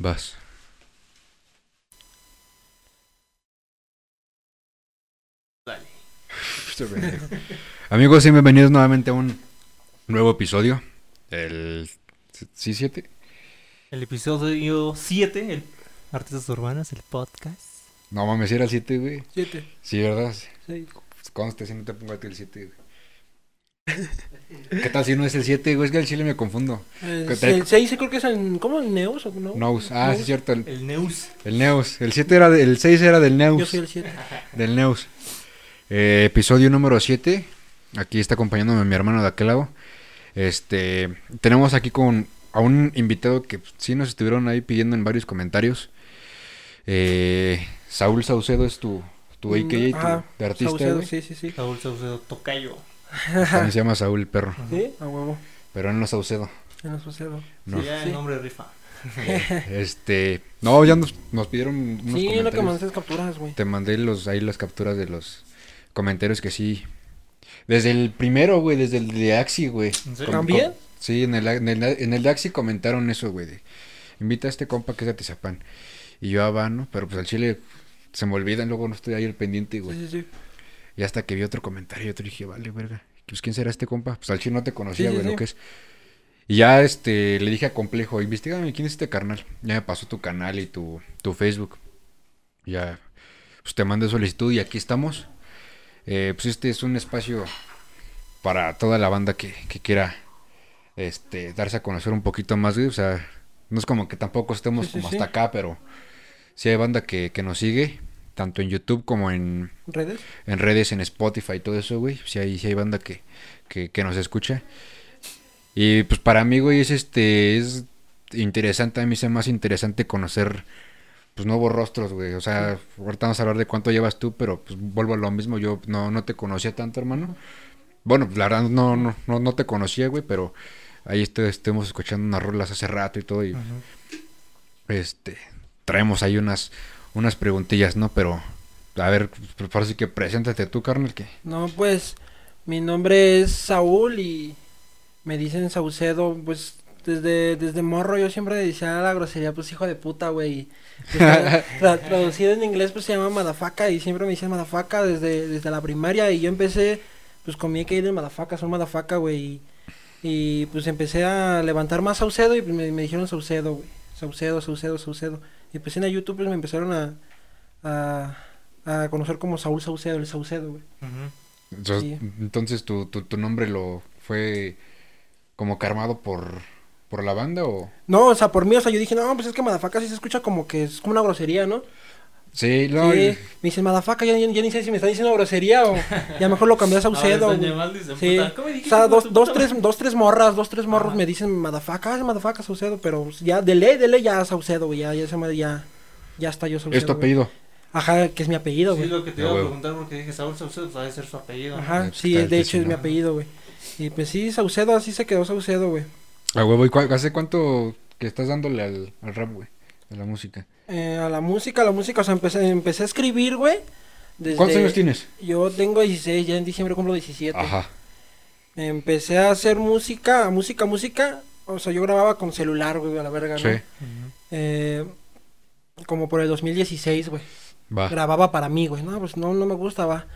Vas. Dale. Amigos, y bienvenidos nuevamente a un nuevo episodio. El. ¿Sí, 7? El episodio 7, el Artistas Urbanas, el podcast. No mames, si era el 7, güey. Siete. Sí, ¿verdad? Seis. Conste, si no te pongo a ti el 7, güey. ¿Qué tal si no es el 7, güey? Es que al chile me confundo. El, ¿Qué te- el seis creo que es el... ¿Cómo? ¿El Neus o no? Neus. Ah, sí, es cierto. El, El Neus. el Neus. El 7 era. de- el 6 era del Neus. Yo soy el siete. Del Neus. Eh, episodio número 7. Aquí está acompañándome mi hermano de aquel lado. Este, tenemos aquí con a un invitado que sí nos estuvieron ahí pidiendo en varios comentarios. Eh, Saúl Saucedo es tu, tu AKA, tu- Ajá, de artista. Saucedo, sí, sí, sí. Saúl Saucedo Tocayo. También se llama Saúl el perro, ¿Sí? A huevo. pero no Saucedo. En el Saucedo. No. Sí, ya Sí. el nombre rifa. Este, no, ya nos, nos pidieron unos Sí, lo que mandaste capturas, güey. Te mandé los ahí las capturas de los comentarios que sí. Desde el primero, güey, desde el de Axi, güey. ¿En ¿También? sí, en el, en, el, en el de Axi comentaron eso, güey. de, Invita a este compa que es de Atizapán. Y yo, ah, va, ¿no? Pero pues al chile se me olvidan, luego no estoy ahí al pendiente, Sí, güey. sí, sí. Y hasta que vi otro comentario, yo te dije, vale, verga. Pues quién será este compa. Pues al chile no te conocía, Sí, sí, güey, lo sí. que es. Y ya este le dije a Complejo, investigame quién es este carnal. Ya me pasó tu canal y tu, tu Facebook. Ya pues te mandé solicitud y aquí estamos. Eh, pues este es un espacio para toda la banda que, que quiera este darse a conocer un poquito más, güey. O sea, no es como que tampoco estemos como hasta acá, pero sí hay banda que, que nos sigue, tanto en YouTube como en, ¿Redes? en redes, en Spotify y todo eso, güey. Si hay, sí hay banda que, que, que nos escucha. Y pues para mí, güey, es este, es interesante, a mí se me hace interesante conocer pues nuevos rostros, güey. O sea, ahorita vamos a hablar de cuánto llevas tú, pero pues vuelvo a lo mismo, yo no, no te conocía tanto, hermano. Bueno, la verdad no, no, no, no te conocía, güey, pero ahí estemos escuchando unas rolas hace rato y todo, y Ujú. este, traemos ahí unas, unas preguntillas, ¿no? Pero, a ver, pues, ahora sí que preséntate tú, carnal, que... No, pues... Mi nombre es Saúl y... Me dicen Saucedo, pues... Desde, desde morro yo siempre decía la grosería, pues hijo de puta, güey. pues, tra- traducido en inglés, pues se llama Madafaca y siempre me dicen Madafaca desde, desde la primaria y yo empecé, pues con mi que de Madafaca, son Madafaca, güey. Y, pues empecé a levantar más Saucedo y me, me dijeron Saucedo, güey. Saucedo, Saucedo, Saucedo. Y pues en YouTube pues me empezaron a, a, a conocer como Saúl Saucedo, el Saucedo, güey. Entonces, Sí. entonces tu, tu, tu nombre lo fue como que armado por, por la banda o... No, o sea, por mí, o sea, yo dije, no, pues es que Madafaca sí se escucha como que es como una grosería, ¿no? Sí, no, sí, me dicen Madafaca, ya, ya, ya ni sé si me están diciendo grosería o ya mejor lo cambié a dicen, Sí, puta, ¿cómo o sea, dos, dos, tres, dos, tres morras, dos, tres morros Ajá. me dicen Madafaca, ah, Madafaca, Saucedo, pero ya, de ley, de ley, ya Saucedo, güey, ya, ya se me, ya, ya está yo Saucedo. es tu güey. apellido. Ajá, que es mi apellido, Sí, güey. lo que te Ah, iba a preguntar porque dije Saúl Saucedo, pues ha de ser su apellido. ¿no? Ajá, sí, de hecho es mi apellido, güey. Y pues sí, Saucedo, así se quedó Saucedo, güey. A huevo, ¿y hace cuánto que estás dándole al, al rap, güey? A la música. Eh, a la música, a la música, o sea, empecé, empecé a escribir, güey. desde- ¿Cuántos años tienes? Yo tengo 16, ya en diciembre cumplo 17. Ajá. Empecé a hacer música, música, música. O sea, yo grababa con celular, güey, a la verga, ¿no? Sí. Eh, como por el 2016, güey. va. Grababa para mí, güey. No, pues no, no me gustaba.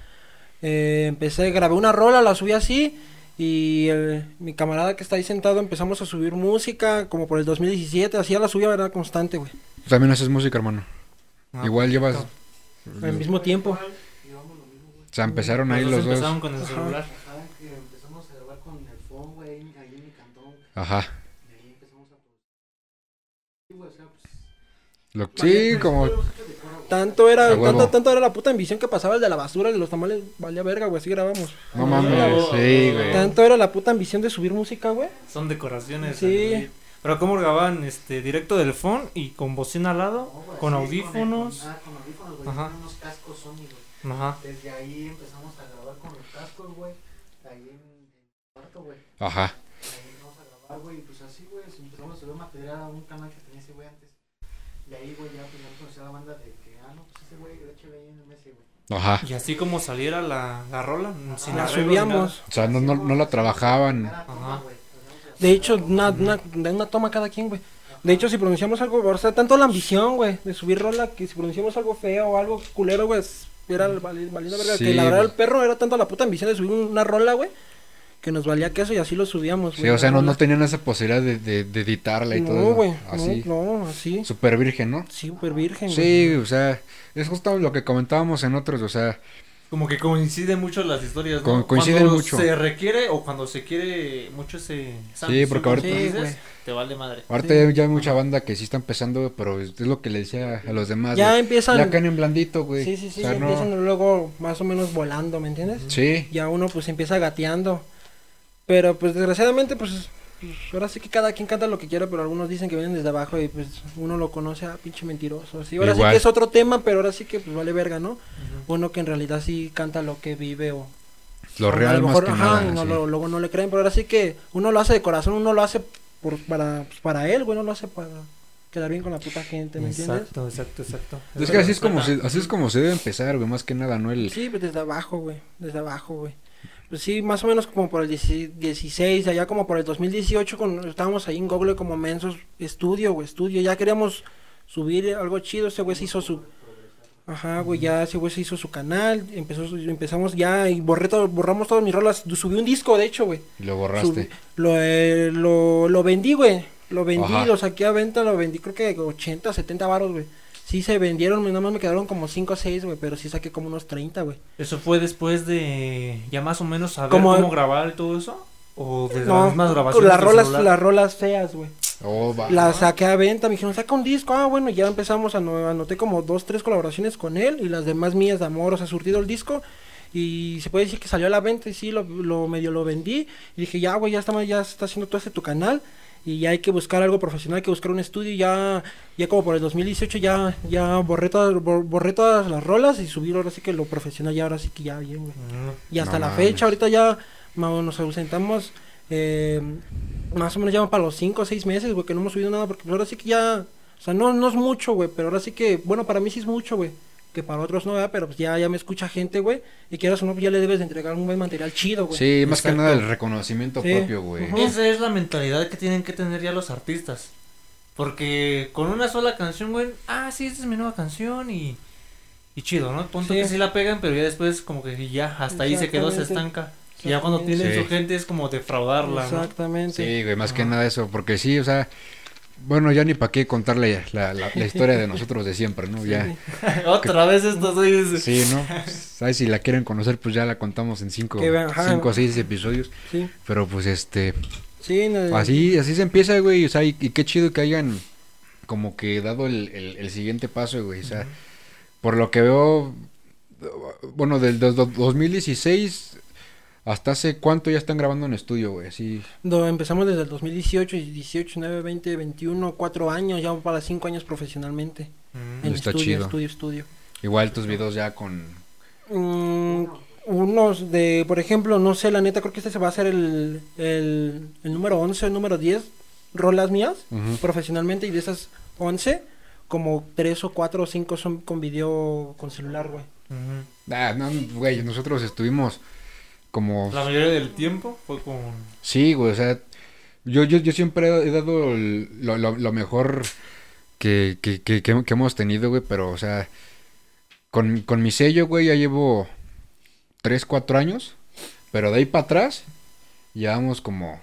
Eh, empecé, grabé una rola, la subí así. Y el- mi camarada que está ahí sentado empezamos a subir música como por el 2017. Así ya la subía, era constante, güey. También haces música, hermano. Ah, Igual llevas... Al mismo tiempo. O sea, empezaron ahí Los los dos. empezaron con el Ajá. celular. Ajá, que empezamos a grabar con el phone, güey, ahí en mi cantón, Ajá. y ahí empezamos a Sí, güey, o sea, pues... Lo- sí, como... Tanto era, tanto, tanto era la puta ambición que pasaba el de la basura, el de los tamales, valía verga, güey, así grabamos. No mames, sí, güey. Tanto era la puta ambición de subir música, güey. Son decoraciones. Sí. Pero ¿cómo grababan este directo del phone y con bocina al lado? no, güey, con sí, audífonos. Con, ah, con audífonos, güey, Ajá. con unos cascos Sony, güey. Ajá. Desde ahí empezamos a grabar con los cascos, güey, ahí en, en el cuarto, güey. Ajá. Ahí empezamos a grabar, güey, y pues así, güey, empezamos a subir material a un canal que tenía ese güey antes. Y ahí, güey, ya pues ya conocí a la banda de que, ah, no, pues ese güey, de hecho, ahí en el Messi, güey. Ajá. Y así como saliera la, la rola, sin La arreglos ni subíamos. O sea, no, no, no la trabajaban. Toma, Ajá. De hecho, una, una, una toma cada quien, güey. De hecho, si pronunciamos algo, o sea, tanto la ambición, güey, de subir rola, que si pronunciamos algo feo o algo culero, güey, era valiendo verga. Sí, que la verdad el perro era tanto la puta ambición de subir una rola, güey, que nos valía queso y así lo subíamos, Sí, güey, o sea, no, no tenían esa posibilidad de, de, de editarla y todo. No, güey, Así. no, no, así. Super virgen, ¿no? Sí, súper virgen, güey. Sí, o sea, es justo lo que comentábamos en otros, o sea, Como que coinciden mucho las historias, ¿no? Co- coinciden cuando mucho. se requiere o cuando se quiere mucho ese... Sí, porque ahorita- Sí, dices, te vale madre. ahorita Sí. ya- ya hay mucha banda que sí está empezando, pero es lo que le decía a los demás. Ya empiezan. Ya caen en blandito, güey. Sí, sí, sí, O sea, ya no- empiezan luego más o menos volando, ¿me entiendes? Sí, Ya uno pues empieza gateando. Pero pues desgraciadamente pues, ahora sí que cada quien canta lo que quiera, pero algunos dicen que vienen desde abajo y pues uno lo conoce a pinche mentiroso. Sí, ahora sí Igual. que es otro tema, pero ahora sí que pues vale verga, ¿no? Uno que en realidad sí canta lo que vive o... lo o a real lo más mejor, que ajá, nada. no sí. lo- luego no le creen, pero ahora sí que uno lo hace de corazón, uno lo hace por, para, pues, para él, güey, no lo hace para quedar bien con la puta gente, ¿me entiendes? Exacto, exacto, exacto. Es que así es como se, así es como se debe empezar, güey, más que nada, ¿no? El, Sí, pues desde abajo, güey, desde abajo, güey. Pues sí, más o menos como por el 16, 16, allá como por el 2018, con, estábamos ahí en Google como mensos, estudio, güey, estudio, ya queríamos subir algo chido, ese güey se hizo su... Ajá, güey, ya ese güey se hizo su canal, empezó, empezamos ya y borré todo, borramos todas mis rolas, subí un disco, de hecho, güey. lo borraste. Subí- lo, eh, lo, lo vendí, güey, lo vendí, Ajá. lo saqué a venta, lo vendí creo que 80, 70 varos, güey. Sí se vendieron, nada más me quedaron como 5 o 6, güey, pero sí saqué como unos 30, güey. ¿Eso fue después de ya más o menos saber Como- cómo grabar y todo eso? ¿O desde No, las mismas grabaciones las del rolas, celular? las rolas feas, güey. Oh, va. Las saqué a venta, me dijeron, saca un disco. Ah, bueno, ya empezamos a no- anoté como dos, tres colaboraciones con él y las demás mías de amor, o sea, surtido el disco. Y se puede decir que salió a la venta y sí, lo, lo medio lo vendí. Y dije, ya, güey, ya está, ya está haciendo todo este tu canal. Y ya hay que buscar algo profesional, hay que buscar un estudio. Y ya, ya como por el 2018 ya, ya borré, todas, bor- borré todas las rolas y subí ahora sí que lo profesional, ya ahora sí que ya bien, güey. Mm, Y hasta No la mames. fecha, ahorita ya nos ausentamos eh, más o menos ya para los 5 o 6 meses, güey, que no hemos subido nada, porque ahora sí que ya, o sea, no, no es mucho, güey, pero ahora sí que, bueno, para mí sí es mucho, güey, que para otros no, ¿verdad? pero pues ya, ya me escucha gente, güey, y quieras o no, ya le debes de entregar un buen material chido, güey. Sí, más que nada el reconocimiento Sí. propio, güey. Ujú. Esa es la mentalidad que tienen que tener ya los artistas. Porque con una sola canción, güey, ah, sí, esta es mi nueva canción y, y chido, ¿no? Punto Sí. que sí la pegan, pero ya después como que ya, hasta ahí se quedó, se estanca. Y ya cuando tienen Sí. su gente es como defraudarla, ¿no? Exactamente. Sí, güey, más que nada eso, porque sí, o sea, bueno, ya ni para qué contarle la, la, la historia de nosotros de siempre, ¿no? Ya, Otra vez estos güeyes. sí, ¿no? ¿Sabes? Si la quieren conocer, pues ya la contamos en cinco, cinco o seis episodios, Sí, pero pues este, sí, no- así, así se empieza, güey, o sea, y, y qué chido que hayan como que dado el, el, el siguiente paso, güey, o sea, por lo que veo, bueno, del, del do- 2016 hasta hace cuánto ya están grabando en estudio, güey, así, do- empezamos desde el 2018, y 18, 9, 20, 21, 4 años, ya para 5 años profesionalmente. Mm. En Está estudio, chido. estudio, estudio. igual tus videos ya con... Mm, unos de, por ejemplo, no sé, la neta, creo que este se va a hacer el, el, el número 11, el número 10, rolas mías, Ujú. profesionalmente, y de esas 11, como 3 o 4 o 5 son con video con celular, güey. Ujú. Ah, no, güey, nosotros estuvimos como... La mayoría del tiempo fue con... Sí, güey, o sea, yo, yo, yo siempre he dado el- lo, lo, lo mejor que, que, que, que- que hemos tenido, güey, pero, o sea, con, con mi sello, güey, ya llevo 3, 4 años, pero de ahí para atrás, llevamos como...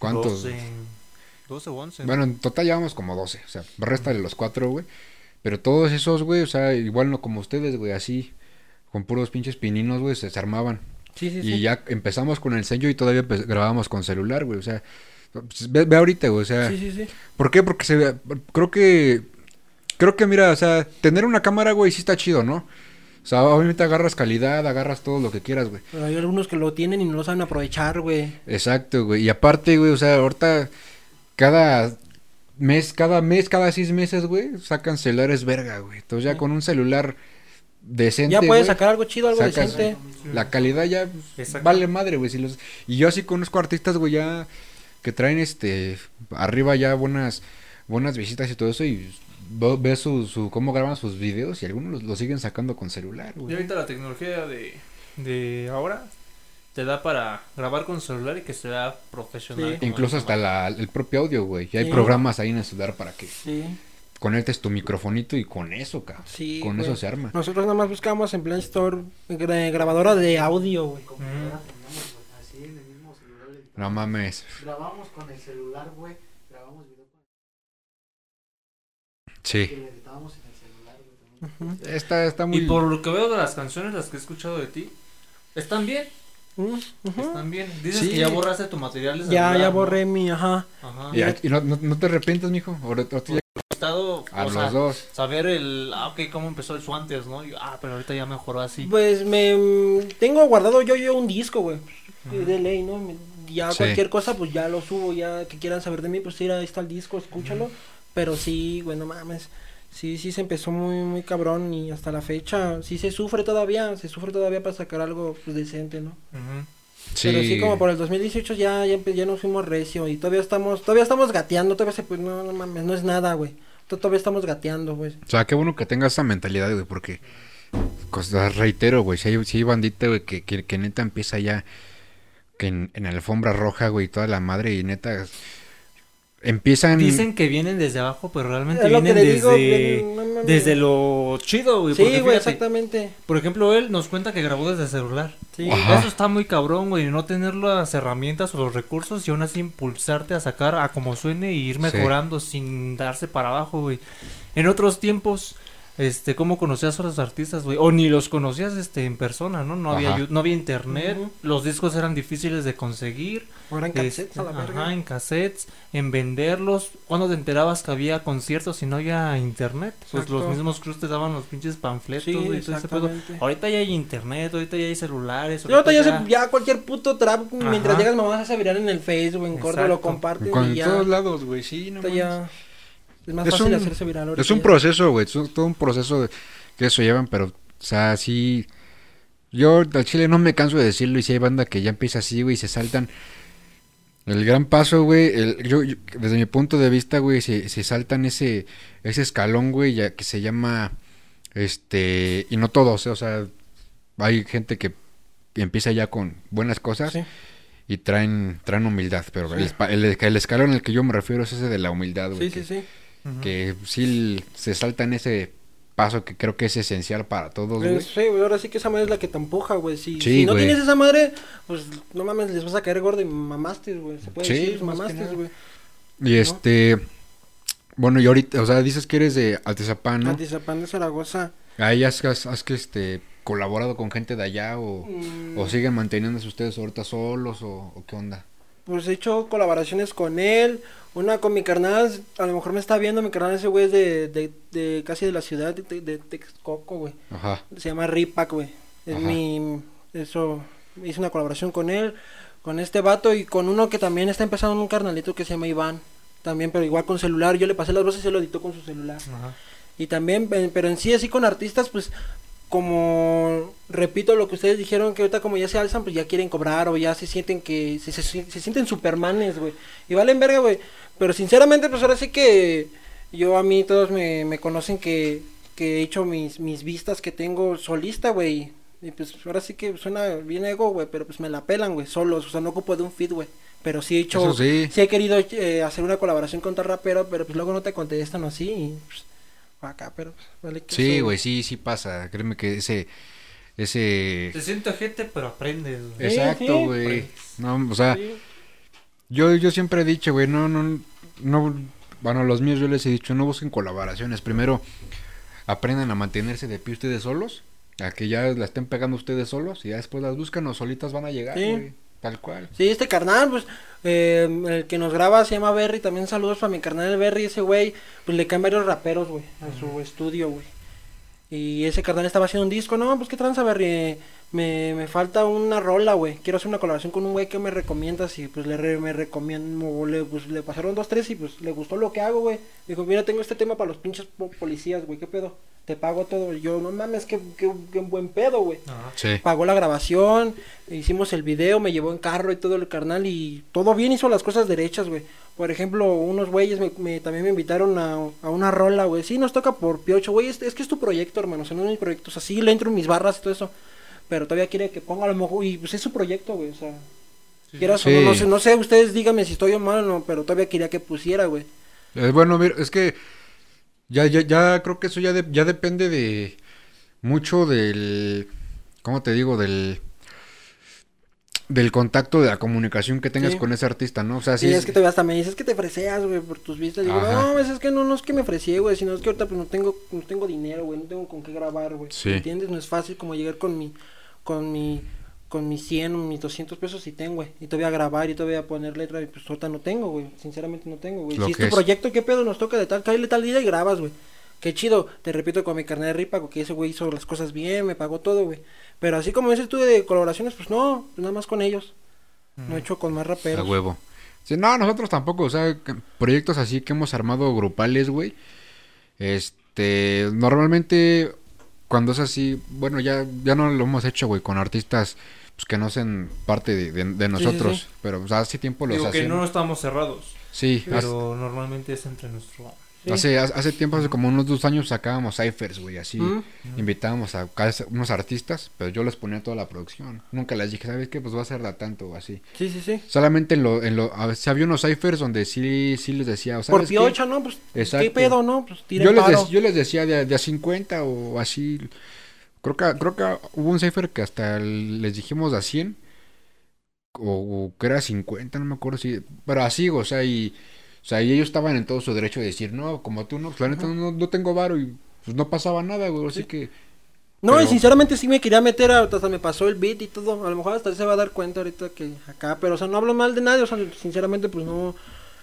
¿Cuántos? 12, 12 o 11. Bueno, en total llevamos como 12, o sea, resta de los 4, güey. Pero todos esos, güey, o sea, igual no como ustedes, güey, así, con puros pinches pininos, güey, se, se armaban. Sí, sí, Y sí. ya empezamos con el sello y todavía pues, grabábamos con celular, güey. O sea, ve, ve ahorita, güey. O sea, Sí, sí, sí. ¿por qué? Porque se ve, creo que, creo que, mira, o sea, tener una cámara, güey, sí está chido, ¿no? O sea, obviamente agarras calidad, agarras todo lo que quieras, güey. Pero hay algunos que lo tienen y no lo saben aprovechar, güey. Exacto, güey. Y aparte, güey, o sea, ahorita cada mes, cada mes, cada seis meses, güey, sacan celulares verga, güey. Entonces ya Sí. con un celular decente, Ya puedes sacar algo chido, algo sacas- decente. La calidad ya pues, vale madre, güey. Si los... Y yo así conozco artistas, güey, ya que traen este arriba ya buenas buenas visitas y todo eso y ve- ves su, su cómo graban sus videos y algunos los, los siguen sacando con celular, Y güey. ahorita la tecnología de, de ahora te da para grabar con celular y que se vea profesional. Sí. Incluso hasta la, el propio audio, güey. Ya hay Sí. programas ahí en el celular para que Sí, conectes tu microfonito y con eso, cabrón. sí. con güey. eso se arma. Nosotros nada más buscamos en Play Store gra- grabadora de audio, güey. Computadora teníamos, güey, así en el mismo celular. No mames. Grabamos con el celular, güey. Grabamos video con Sí. que le editábamos en el celular, güey. también. Ujú. Está, está muy... Y por lo que veo de las canciones, las que he escuchado de ti, están bien, Mm, ujú. están bien. Dices Sí. que ya borraste tu material Ya, celular, ya ¿no? borré mi, ajá. Ajá. Y, y no, no, no te arrepientes, mijo. Ahora, ahora tú a o los sea, dos. saber el, ah, ok, cómo empezó eso antes, ¿no? Y, ah, pero ahorita ya mejoró así. Pues me tengo guardado yo yo un disco, güey. De ley, ¿no? Me- Ya Sí. cualquier cosa, pues ya lo subo, ya que quieran saber de mí, pues mira, ahí está el disco, escúchalo. Pero sí, güey, no mames. Sí, sí se empezó muy, muy cabrón y hasta la fecha, sí se sufre todavía, se sufre todavía para sacar algo pues, decente, ¿no? Sí. Pero sí, como por el 2018 ya, ya, ya nos fuimos recio y todavía estamos, todavía estamos gateando, todavía se, pues no, no mames, no es nada, güey. To- Todavía estamos gateando, güey. O sea, qué bueno que tengas esa mentalidad, güey, porque... Cosas, reitero, güey, si hay, si hay bandita, güey, que, que, que neta empieza ya... Que en, en alfombra roja, güey, toda la madre y neta... Empiezan... Dicen que vienen desde abajo, pero realmente Es vienen digo, desde, no desde lo chido, güey. Sí, porque güey, fíjate, exactamente. Por ejemplo, él nos cuenta que grabó desde celular. Sí. Ajá. Eso está muy cabrón, güey. No tener las herramientas o los recursos y aún así impulsarte a sacar a como suene y ir Sí. mejorando sin darse para abajo, güey. En otros tiempos, este, ¿cómo conocías a los artistas, güey? O ni los conocías, este, en persona, ¿no? No había, no había internet, los discos eran difíciles de conseguir. O eran este, cassettes a la verga. ajá, en cassettes, en venderlos. Cuando te enterabas que había conciertos y no había internet, pues Exacto. los mismos crews te daban los pinches panfletos, Sí, güey, todo ese pedo. Ahorita ya hay internet, ahorita ya hay celulares. Y ahorita ya, ya- se- ya cualquier puto trap, mientras llegas mamás hace viral en el Facebook, en corto, lo Exacto. comparten Con y ya. todos lados, güey, sí, no ahorita ya es más Es fácil un- hacerse viral ahorita. Es un proceso, güey. Es un- todo un proceso de- que eso llevan, pero, o sea, sí. Yo al chile no me canso de decirlo y si hay banda que ya empieza así, güey, y se saltan. El gran paso, güey, el- yo, yo- desde mi punto de vista, güey, se, se saltan ese, ese escalón, güey, ya que se llama, este, y no todos, eh, o sea, hay gente que empieza ya con buenas cosas Sí. y traen, traen humildad, pero Sí. el, el, el escalón al que yo me refiero es ese de la humildad, güey. Sí, que- sí, sí. Que sí se salta en ese paso que creo que es esencial para todos, güey. Es- Sí, güey, ahora sí que esa madre es la que te empuja, güey. Si, Sí, si no tienes esa madre, pues no mames, les vas a caer gordo y mamaste, güey. Se puede Sí, decir, mamaste, güey. Y este, bueno, y ahorita, o sea, dices que eres de Altezapán, ¿no? De Zaragoza. Ahí has, has, has que este colaborado con gente de allá o, Mm, o siguen manteniéndose ustedes ahorita solos o, o qué onda. Pues he hecho colaboraciones con él. Una con mi carnal, a lo mejor me está viendo. Mi carnal, ese güey es de, de, de casi de la ciudad de, de, Texcoco, güey. Ajá. Se llama Ripac, güey. Es Ajá. mi. Eso. Hice una colaboración con él, con este vato y con uno que también está empezando un carnalito que se llama Iván. También, pero igual con celular. Yo le pasé las voces y se lo editó con su celular. Ajá. Y también, pero en sí, así con artistas, pues, como repito lo que ustedes dijeron, que ahorita como ya se alzan, pues ya quieren cobrar o ya se sienten que se, se, se sienten supermanes, güey. Y valen verga, güey. Pero sinceramente, pues ahora sí que yo a mí todos me, me conocen que, que he hecho mis, mis vistas que tengo solista, güey. Y pues ahora sí que suena bien ego, güey, pero pues me la pelan, güey, solos. O sea, no ocupo de un feed, güey. Pero sí he hecho, sí. sí he querido eh, hacer una colaboración con tal rapero, pero pues luego no te contestan así. Y, pues, acá, pero pues, vale que Sí, güey, sí, sí pasa. Créeme que ese, ese, Te siento gente, pero aprendes. güey. Exacto, güey. No, o sea, Sí. yo, yo siempre he dicho, güey, no, no, no, bueno, los míos yo les he dicho, no busquen colaboraciones. Primero, aprendan a mantenerse de pie ustedes solos, a que ya la estén pegando ustedes solos, y ya después las buscan o solitas van a llegar, Sí. güey. Tal cual. Sí, este carnal, pues, eh, el que nos graba se llama Berry, también saludos para mi carnal el Berry, ese güey, pues le caen varios raperos, güey, a su estudio, güey. Y ese carnal estaba haciendo un disco, no, pues qué tranza, Berry, me, me falta una rola, güey, quiero hacer una colaboración con un güey que me recomiendas y pues le me recomiendo, le, pues le pasaron dos, tres y pues le gustó lo que hago, güey. Dijo, mira, tengo este tema para los pinches po- policías, güey, qué pedo, te pago todo. Y yo, no mames, qué, qué, qué buen pedo, güey. Sí. pagó la grabación, hicimos el video, me llevó en carro y todo el carnal y todo bien hizo las cosas derechas, güey. Por ejemplo, unos güeyes me, me- también me invitaron a, a una rola, güey. Sí, nos toca por piocho, güey. Es, es que es tu proyecto, hermano. O sea, no es mi proyecto. O sea, sí le entro en mis barras y todo eso. pero todavía quiere que ponga a lo mejor, y pues es su proyecto, güey, o sea, Sí, quieras sí. o no, no sé, no sé, ustedes díganme si estoy mal o no, pero todavía quería que pusiera, güey. Eh, bueno, mira, es que ya, ya, ya creo que eso ya, de- ya depende de mucho del, ¿cómo te digo? Del, del contacto, de la comunicación que tengas Sí. con ese artista, ¿no? O sea, Sí, sí, es que todavía hasta me dices que te freseas, güey, por tus vistas. Digo, Ajá. no, pues es que no, no es que me freseé, güey, sino es que ahorita pues no tengo, no tengo dinero, güey, no tengo con qué grabar, güey. Sí. ¿Me ¿Entiendes? No es fácil como llegar con mi, con mi, con mis 100 o mis 200 pesos y tengo, güey. Y todavía grabar y todavía poner letra y pues ahorita no tengo, güey. Sinceramente no tengo, güey. Lo Si es que tu es. proyecto, ¿qué pedo? Nos toca de tal, cállale tal día y grabas, güey. Qué chido, te repito con mi carnet de ripa, que ese güey hizo las cosas bien, me pagó todo, güey. Pero así como dices tú de colaboraciones, pues no, nada más con ellos. No he hecho con más a raperos. huevo. Sí, no, nosotros tampoco, o sea, proyectos así que hemos armado grupales, güey. Este, normalmente cuando es así, bueno, ya, ya no lo hemos hecho, güey, con artistas pues, que no sean parte de, de- de nosotros, sí. pero o sea, hace tiempo los Digo que no estamos cerrados, Sí, hace- pero normalmente es entre nuestro... Sí. Hace, hace tiempo, hace como unos dos años sacábamos cyphers, güey, así. Mm. Invitábamos a unos artistas, pero yo les ponía toda la producción. Nunca les dije, ¿sabes qué? Pues va a ser de a tanto o así. Sí, sí, sí. Solamente en lo, en lo, a veces había unos ciphers donde sí, sí les decía, o Por ¿sabes qué? piocha, ¿no? Pues, ¿qué pedo, no? Pues tira Yo les, yo les decía de, a- de a 50 o así. Creo que, creo que hubo un cipher que hasta les dijimos a 100. O, o que era 50, no me acuerdo si. Pero así, o sea, y. O sea, y ellos estaban en todo su derecho de decir, no, como tú, no, pues la neta no, no tengo varo y pues no pasaba nada, güey. Así Sí. que. No, pero- y sinceramente sí me quería meter, a- hasta me pasó el beat y todo. A lo mejor hasta se va a dar cuenta ahorita que acá, pero o sea, no hablo mal de nadie, o sea, sinceramente pues no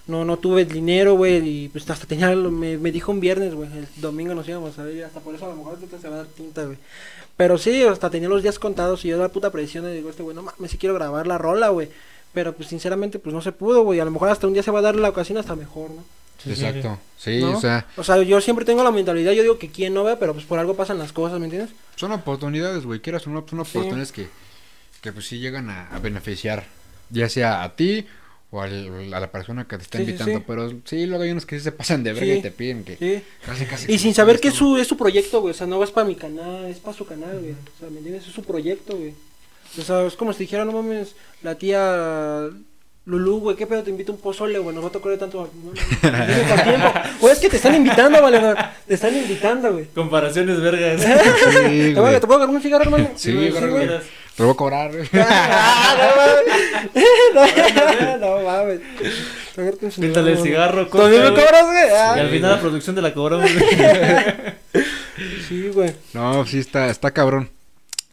no no tuve el dinero, güey, y pues hasta tenía lo- me, me dijo un viernes, güey, el domingo nos íbamos a ver, y hasta por eso a lo mejor ahorita se va a dar tinta, güey. Pero sí, hasta tenía los días contados y yo la puta presión y digo, este güey, no mames, si quiero grabar la rola, güey. Pero pues sinceramente pues no se pudo, güey, a lo mejor hasta un día se va a dar la ocasión hasta mejor, ¿no? Sí, Exacto. Sí, ¿No? o sea, O sea, yo siempre tengo la mentalidad, yo digo que quien no ve, pero pues por algo pasan las cosas, ¿me entiendes? son oportunidades, güey. Quieras o no, son Sí. oportunidades que, que pues sí llegan a, a beneficiar. Ya sea a ti o al- a la persona que te está Sí, invitando. sí. Pero sí, luego hay unos que sí se pasan de verga Sí. y te piden que. Sí. Casi, casi Y sin saber que es su, es su proyecto, güey. O sea, no es para mi canal, es para su canal, güey. O sea, ¿me entiendes? Es su proyecto, güey. O sea, es como si dijera, no mames, la tía Lulú, güey, ¿qué pedo? Te invito un pozole, güey. Nos va a tocar de tanto. No, no, no, tiempo. Güey, es que te están invitando, vale. Te están invitando, güey. Comparaciones vergas. Sí, ¿Te puedo, güey. ¿Te puedo agarrar un cigarro, hermano? Sí, güey. Te lo voy a cobrar, güey. No mames. No mames. Píntale el cigarro, coca, ¿También me güey. cobras, güey? Ah, Y al final la producción de la cobramos. Sí, güey. No, sí está, está cabrón.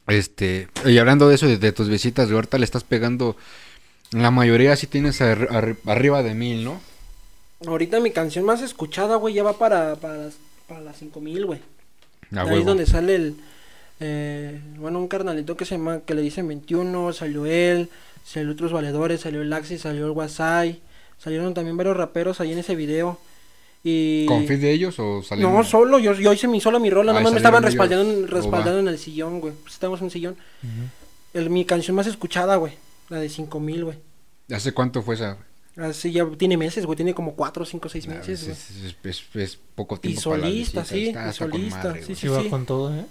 Este, y hablando de eso, de, de tus visitas, de ahorita le estás pegando. La mayoría sí tienes arri- arri- arriba de mil, ¿no? Ahorita mi canción más escuchada, güey, ya va para, para, las, para las 5000, güey. A Ahí es donde sale el. Eh, bueno, un carnalito que se llama. Que le dicen 21. Salió él. Salió otros valedores. Salió el Axi. Salió el Wasai. Salieron también varios raperos ahí en ese video. Y. ¿Con feed de ellos o saliendo? No, solo. Yo, yo hice mi solo mi rola. Ahí Nomás me estaban salieron respaldando, ellos. en- Oh, respaldando en el sillón, güey. Pues estamos en un sillón. El, mi canción más escuchada, güey. La de 5000, güey. ¿Hace cuánto fue esa? Así ya tiene meses, güey. Tiene como 4, 5, 6 Nah, meses, es, es- es- es poco Y tiempo para solista, visitas, sí, está- y solista, madre, sí, güey. Sí, va con todo, ¿eh?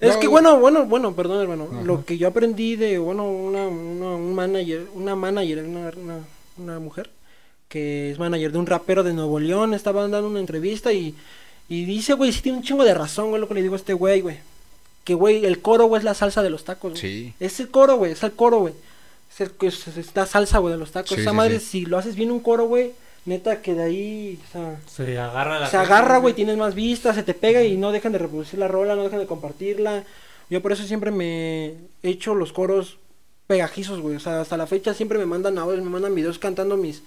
Es No, que bueno, bueno, bueno, perdón, hermano. Ajá. Lo que yo aprendí de, bueno, una, una, un manager, una manager, una, una, una mujer que es manager de un rapero de Nuevo León, estaba dando una entrevista y, y dice, güey, sí tiene un chingo de razón, güey, lo que le digo a este güey, güey. Que, güey, el coro, güey, es la salsa de los tacos, güey. Sí. Es el coro, güey, es el coro, güey. Es, el, es, es la salsa, güey, de los tacos. Sí, Esa sí, madre, sí. si lo haces bien un coro, güey, neta que de ahí, o sea... Se agarra la Se agarra, güey, tienes más vistas, se te pega y no dejan de reproducir la rola, no dejan de compartirla. Yo por eso siempre me he hecho los coros pegajizos, güey. O sea, hasta la fecha siempre me mandan audios, me mandan videos cantando mis,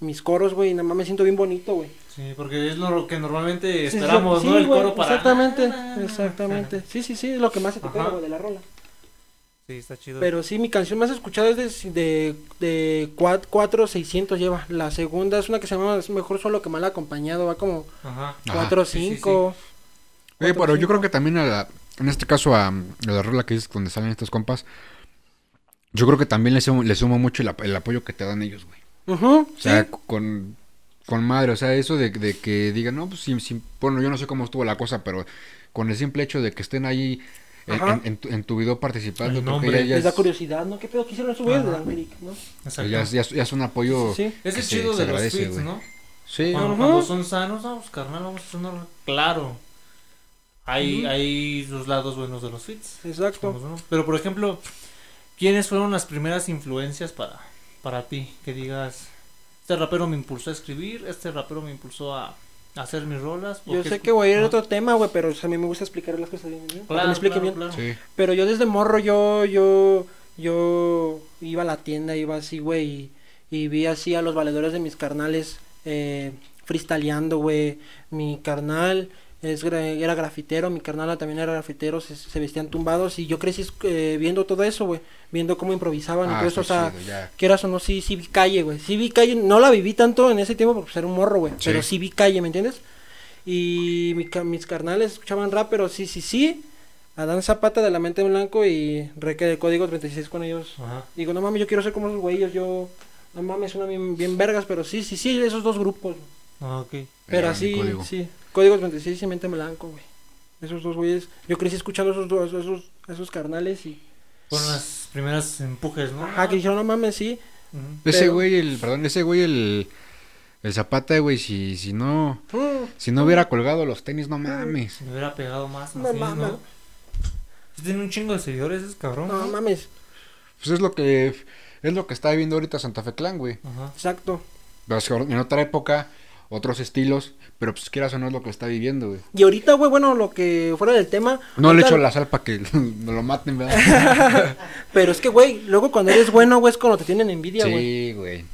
mis coros, güey. Y nada más me siento bien bonito, güey. Sí, porque es lo que normalmente Sí, sí, esperamos, sí, ¿no? El coro para... Exactamente, exactamente. Sí, sí, sí, es lo que más se te pega, güey, de la rola. Sí, está chido. Pero sí, mi canción más escuchada es de, de, de 4, 600 lleva. La segunda es una que se llama Es Mejor Solo que Mal Acompañado, va como Ajá. Ajá. 4, Sí, sí, 5. Oye, Cuatro, pero yo cinco. creo que también a la, en este caso a, a la rola que es donde salen estos compas, yo creo que también le sumo, le sumo mucho el, ap- el apoyo que te dan ellos, güey. Ujú, O sea, sí. con, con madre, o sea, eso de, de que digan, no, pues sí, sí, bueno, yo no sé cómo estuvo la cosa, pero con el simple hecho de que estén ahí en, en- en tu, en tu video participando. El nombre. ya Les da es, curiosidad, ¿no? ¿Qué pedo que hicieron esos güeyes de Click, no? Exacto. ya es- ya ya es un apoyo. Sí, sí. Ese es se- chido se de los agradece. ¿no? Sí, Cuando, cuando son sanos, vamos, carnal, vamos a hacer una- Claro. Hay, Ujú. hay sus lados buenos de los fits. Exacto. Pero, por ejemplo, ¿quiénes fueron las primeras influencias para, para ti? Que digas, este rapero me impulsó a escribir, este rapero me impulsó a hacer mis rolas. Yo sé que voy a ir a otro tema, güey, pero o sea, a mí me gusta explicar las cosas bien, ¿bien? Para que me explique claro, bien. claro. sí. Pero yo desde morro, yo, yo, yo iba a la tienda, iba así, güey, y, y vi así a los valedores de mis carnales eh, freestyleando, güey. Mi carnal es, era grafitero, mi carnal también era grafitero, se, se vestían tumbados y yo crecí eh, viendo todo eso, güey, viendo cómo improvisaban y Ah, todo eso, o sea, chido, quieras o no, sí, sí vi calle, güey. Sí vi calle, no la viví tanto en ese tiempo porque era un morro, güey. Sí. Pero sí vi calle, ¿me entiendes? Y mi mis carnales escuchaban rap, pero sí, sí, sí. Adán Zapata de la mente en blanco y Reque de Código 36 con ellos. Ajá. Digo, no mames, yo quiero ser como esos güeyes, yo... No mames, suena bien, bien vergas, pero sí, sí, sí, esos dos grupos. Ah, ok. Pero Era así, sí. Código 36 y mente en blanco, güey. Esos dos güeyes. Yo crecí escuchando esos dos, esos, esos carnales y... Fueron las primeras empujes, ¿no? Ajá, que dijeron, no mames, sí. Ese Pero- güey, el, perdón, ese güey, el, el Zapata, güey, si, si no, Mm, si no hubiera colgado los tenis, no mames. Se me hubiera pegado más, No mames. ¿no? Tiene un chingo de seguidores, ese cabrón. no ¿no? mames, Pues es lo que, es lo que está viviendo ahorita Santa Fe Clan, güey. Ajá. exacto. Sea, En otra época, otros estilos, pero pues quieras o no es lo que está viviendo, güey. Y ahorita, güey, bueno, lo que fuera del tema. No le echo la sal para que no lo maten, ¿verdad? Pero es que, güey, luego cuando eres bueno, güey, es cuando te tienen envidia, güey. sí, güey.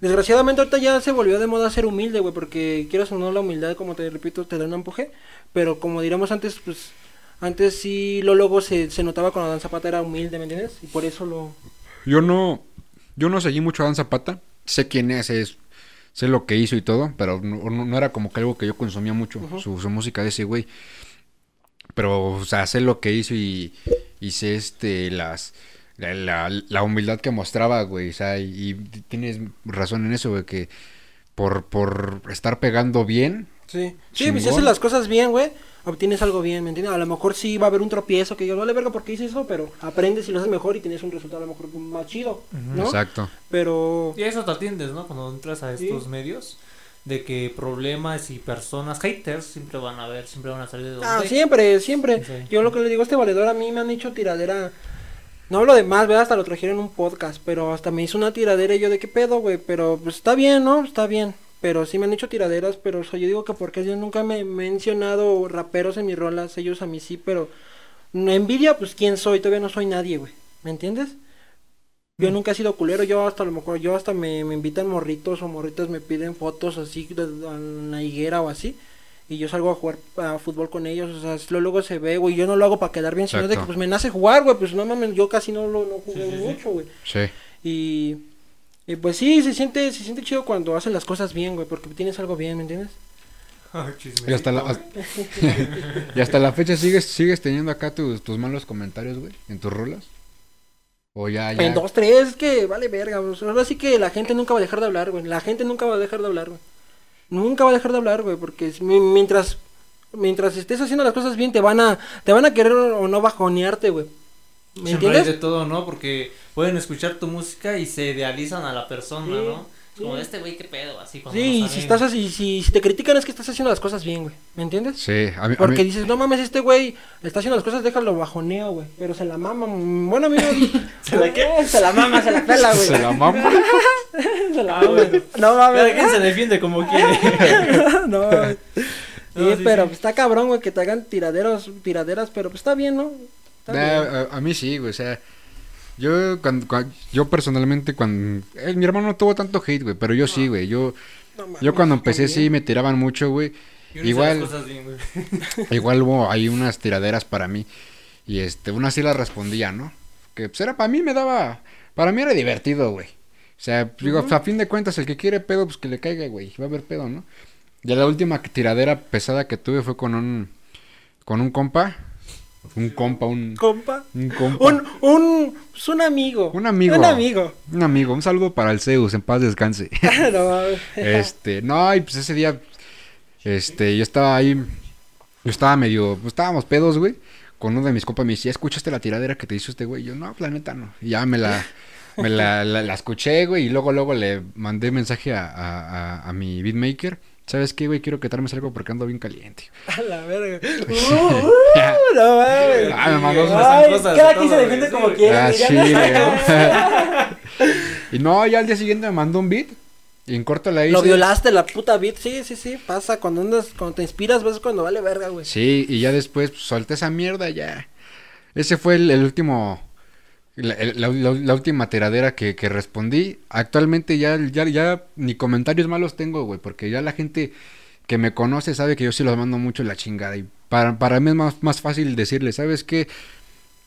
Desgraciadamente ahorita ya se volvió de moda ser humilde, güey, porque quieras o no la humildad, como te repito, te da un empuje. Pero como diríamos antes, pues, antes sí lo logo se, se notaba cuando Dan Zapata era humilde, ¿me entiendes? Y por eso lo... Yo no, yo no seguí mucho a Dan Zapata. Sé quién es, es- sé lo que hizo y todo, pero no, no- era como que algo que yo consumía mucho, su, su música de ese güey. Pero, o sea, sé lo que hizo y, y sé este, las, la, la- la humildad que mostraba, güey. O sea, y, y tienes razón en eso, güey, que por, por estar pegando bien, Sí, sí, pues si Chingón. las cosas bien, güey, obtienes algo bien, ¿me entiendes? A lo mejor sí va a haber un tropiezo que yo no le verga porque hice eso, pero aprendes y lo haces mejor y tienes un resultado a lo mejor más chido, ¿no? exacto. Pero... Y a eso te atiendes, ¿no? Cuando entras a estos Sí. medios, de que problemas y personas, haters, siempre van a ver, siempre van a salir de donde. Ah, siempre, siempre. Sí. Yo lo que le digo a este valedor, a mí me han hecho tiradera. No hablo de más, ¿verdad? Hasta lo trajeron en un podcast, pero hasta me hizo una tiradera y yo de qué pedo, güey. Pero pues está bien, ¿no? Está bien. Pero sí me han hecho tiraderas, pero o sea, yo digo que porque yo nunca me he mencionado raperos en mis rolas, ellos a mí sí, pero envidia, pues quién soy, todavía no soy nadie, güey. ¿Me entiendes? Yo Mm. nunca he sido culero, yo hasta a lo mejor, yo hasta me, me invitan morritos o morritas me piden fotos así de, la higuera o así. Y yo salgo a jugar a fútbol con ellos, o sea, luego se ve, güey. Yo no lo hago para quedar bien, sino de que Exacto. pues me nace jugar, güey. Pues no mames, yo casi no lo no jugué Sí, sí, sí. mucho, güey. Sí. Y, y pues sí, se siente, se siente chido cuando hacen las cosas bien, güey, porque tienes algo bien, ¿me entiendes? Y hasta la, y hasta la fecha sigues, sigues teniendo acá tus, tus malos comentarios, güey, en tus rolas. O ya, ya. En dos, tres, es que vale verga, güey. Ahora sí que la gente nunca va a dejar de hablar, güey. La gente nunca va a dejar de hablar, güey. Nunca va a dejar de hablar, güey, porque mientras mientras estés haciendo las cosas bien te van a te van a querer o no bajonearte, güey. ¿Me Siempre hay entiendes? de todo, ¿no? Porque pueden escuchar tu música y se idealizan a la persona, Sí, ¿no? sí. Como este güey, qué pedo, así cuando Sí, y si estás así, si, si te critican es que estás haciendo las cosas bien, güey. ¿Me entiendes? Sí, a mí, a Porque mí- dices, no mames, este güey está haciendo las cosas, déjalo bajoneo, güey. Pero se la mama. mm, Bueno, amigo. ¿Se la qué? Se la mama, se la pela, güey. se la mama. Se la Ah, mama. bueno. No Cada mames. quien se defiende como quiere. no, güey. Sí, No, sí, pero sí. pues, está cabrón, güey, que te hagan tiraderos, tiraderas, pero pues está bien, ¿no? Está Nah, bien. a, a mí sí, güey, o sea, yo cuando, cuan- yo personalmente cuando eh, mi hermano no tuvo tanto hate, güey, pero yo sí, güey, yo No yo cuando empecé también. sí me tiraban mucho, güey. Yo no hice Igual- las cosas bien, güey. Igual hubo ahí unas tiraderas para mí y este, una sí las respondía, ¿no? Que pues era para mí me daba para mí era divertido, güey. O sea, digo, a fin de cuentas el que quiere pedo pues que le caiga, güey, va a haber pedo, ¿no? Ya la última tiradera pesada que tuve fue con un con un compa, un compa, un Compa. un compa. Un, un, pues, un amigo. Un amigo. Un amigo. Un amigo, un saludo para el Zeus, en paz descanse. no mames. este, no, y pues ese día, este, yo estaba ahí, yo estaba medio, pues estábamos pedos, güey. con uno de mis compas me dice, ¿ya escuchaste la tiradera que te hizo este güey? Y yo, no, la neta no. Y ya me la, me la, la, la escuché, güey, y luego, luego le mandé mensaje a, a, a- a mi beatmaker. ¿Sabes qué, güey? Quiero armes algo porque ando bien caliente. A la verga. Uh, uh, no mames. Ah, me mandó cosas cada quien se defiende güey, como sí, quiere. Ah, sí, güey. y no, ya al día siguiente me mandó un beat. Y en corto la hice. Lo violaste, la puta beat. Sí, sí, sí. Pasa. Cuando andas, cuando te inspiras, ves cuando vale verga, güey. Sí, y ya después pues, solté esa mierda ya. Ese fue el, el último, la, la- la- la última tiradera que, que respondí. Actualmente ya, ya, ya ni comentarios malos tengo, güey, porque ya la gente que me conoce sabe que yo sí los mando mucho la chingada. Y para, para mí es más, más fácil decirle, ¿sabes qué?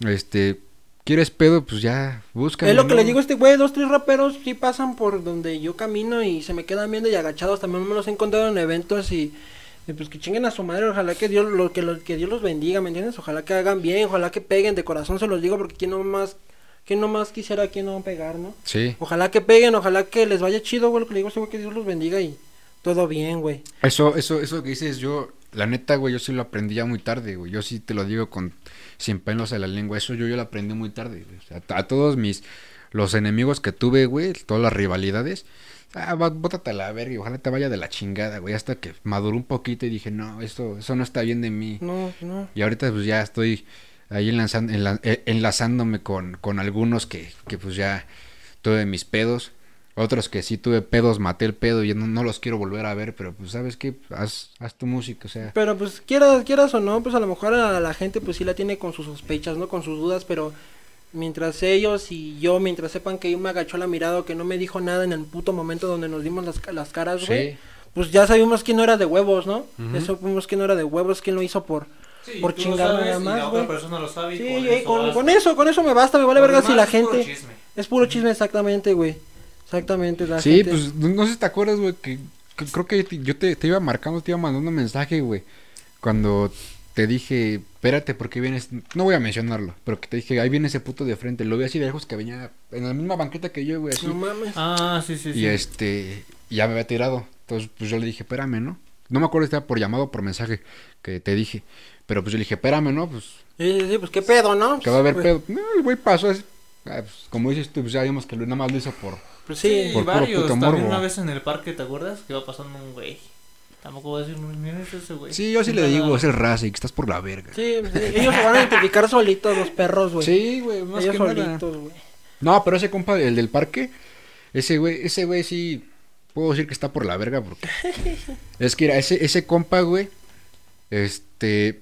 Este, ¿quieres pedo? Pues ya, búscame. Es lo que ¿no? le digo a este güey, dos, tres raperos sí pasan por donde yo camino y se me quedan viendo y agachados. También me los he encontrado en eventos y, y pues que chinguen a su madre. Ojalá que Dios, lo, que, lo- que Dios los bendiga, ¿me entiendes? Ojalá que hagan bien, ojalá que peguen de corazón, se los digo, porque quién no más, quién no más quisiera, quién no pegar, ¿no? Sí, Ojalá que peguen, ojalá que les vaya chido, güey, lo que le digo a este que Dios los bendiga y todo bien, güey. Eso, eso, eso que dices, yo, la neta, güey, yo sí lo aprendí ya muy tarde, güey. Yo sí te lo digo con sin pelos en la lengua. Eso yo, yo lo aprendí muy tarde, güey. O sea, a todos mis, los enemigos que tuve, güey, todas las rivalidades, ah, va- bótate a la verga y ojalá te vaya de la chingada, güey. Hasta que maduró un poquito y dije, no, esto, eso no está bien de mí. No, no. Y ahorita pues ya estoy ahí enlazan- enla- eh, enlazándome con, con algunos que, que pues ya tuve mis pedos. Otros que sí tuve pedos, maté el pedo y no, no los quiero volver a ver, pero pues sabes qué, haz, haz tu música, o sea. Pero pues quieras, quieras o no, pues a lo mejor a la gente pues sí la tiene con sus sospechas, ¿no? Con sus dudas, pero mientras ellos y yo, mientras sepan que yo me agachó la mirada o que no me dijo nada en el puto momento donde nos dimos las, las caras, güey. Sí, Pues ya sabemos quién no era de huevos, ¿no? Ujú. Ya quién no era de huevos, quién lo hizo por... Sí, Por sabes nada y más, la otra güey. persona lo sabe y Sí, con, eh, eso con, eso, con eso me basta, me vale verga si la es puro gente... chisme. Es puro chisme, exactamente, güey. Exactamente, la sí gente... pues no sé si te acuerdas, güey, que, que creo que yo te, te iba marcando, te iba mandando un mensaje, güey, cuando te dije, espérate, porque vienes, no voy a mencionarlo, pero que te dije, ahí viene ese puto de frente, lo vi así de lejos que venía en la misma banqueta que yo, güey, así. No mames. Ah, sí, sí, Y sí. este, ya me había tirado. Entonces, pues yo le dije, espérame, ¿no? No me acuerdo si era por llamado o por mensaje que te dije. Pero pues yo le dije, espérame, ¿no? Pues Sí, sí, sí, pues qué pedo, ¿no? que va a haber Pues, pedo. No, el güey pasó. así. Ah, pues, como dices tú, pues ya vimos que nada más lo hizo por. Pues Sí. Por puro varios. puto También morbo. una vez en el parque, ¿te acuerdas? Que iba pasando un güey. Tampoco voy a decir, miren es ese güey. Sí, yo sí le Nada. digo, es el raza y que estás por la verga. Sí, sí, ellos se van a identificar solitos, los perros, güey. Sí, güey, más ellos que nada. solitos, güey. No, pero ese compa, el del parque, ese güey, ese güey sí, puedo decir que está por la verga porque... es que era ese, ese compa, güey, este,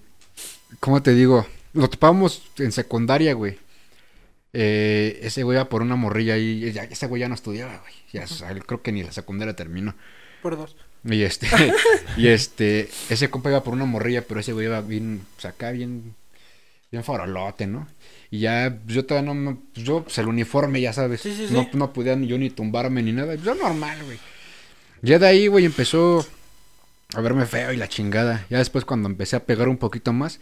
¿cómo te digo? Lo topamos en secundaria, güey. Eh, ese güey iba por una morrilla ahí, ya- ese güey ya no estudiaba, güey. Ya, o sea, él creo que ni la secundaria terminó. Por dos. Y este, y este, ese compa iba por una morrilla, pero ese güey iba bien, sea, acá bien, bien farolote, ¿no? Y ya, pues, yo todavía no, pues, yo, pues el uniforme, ya sabes, Sí, sí, sí. no, no podía ni yo ni tumbarme ni nada, pues yo normal, güey. Ya de ahí, güey, empezó a verme feo y la chingada. Ya después cuando empecé a pegar un poquito más,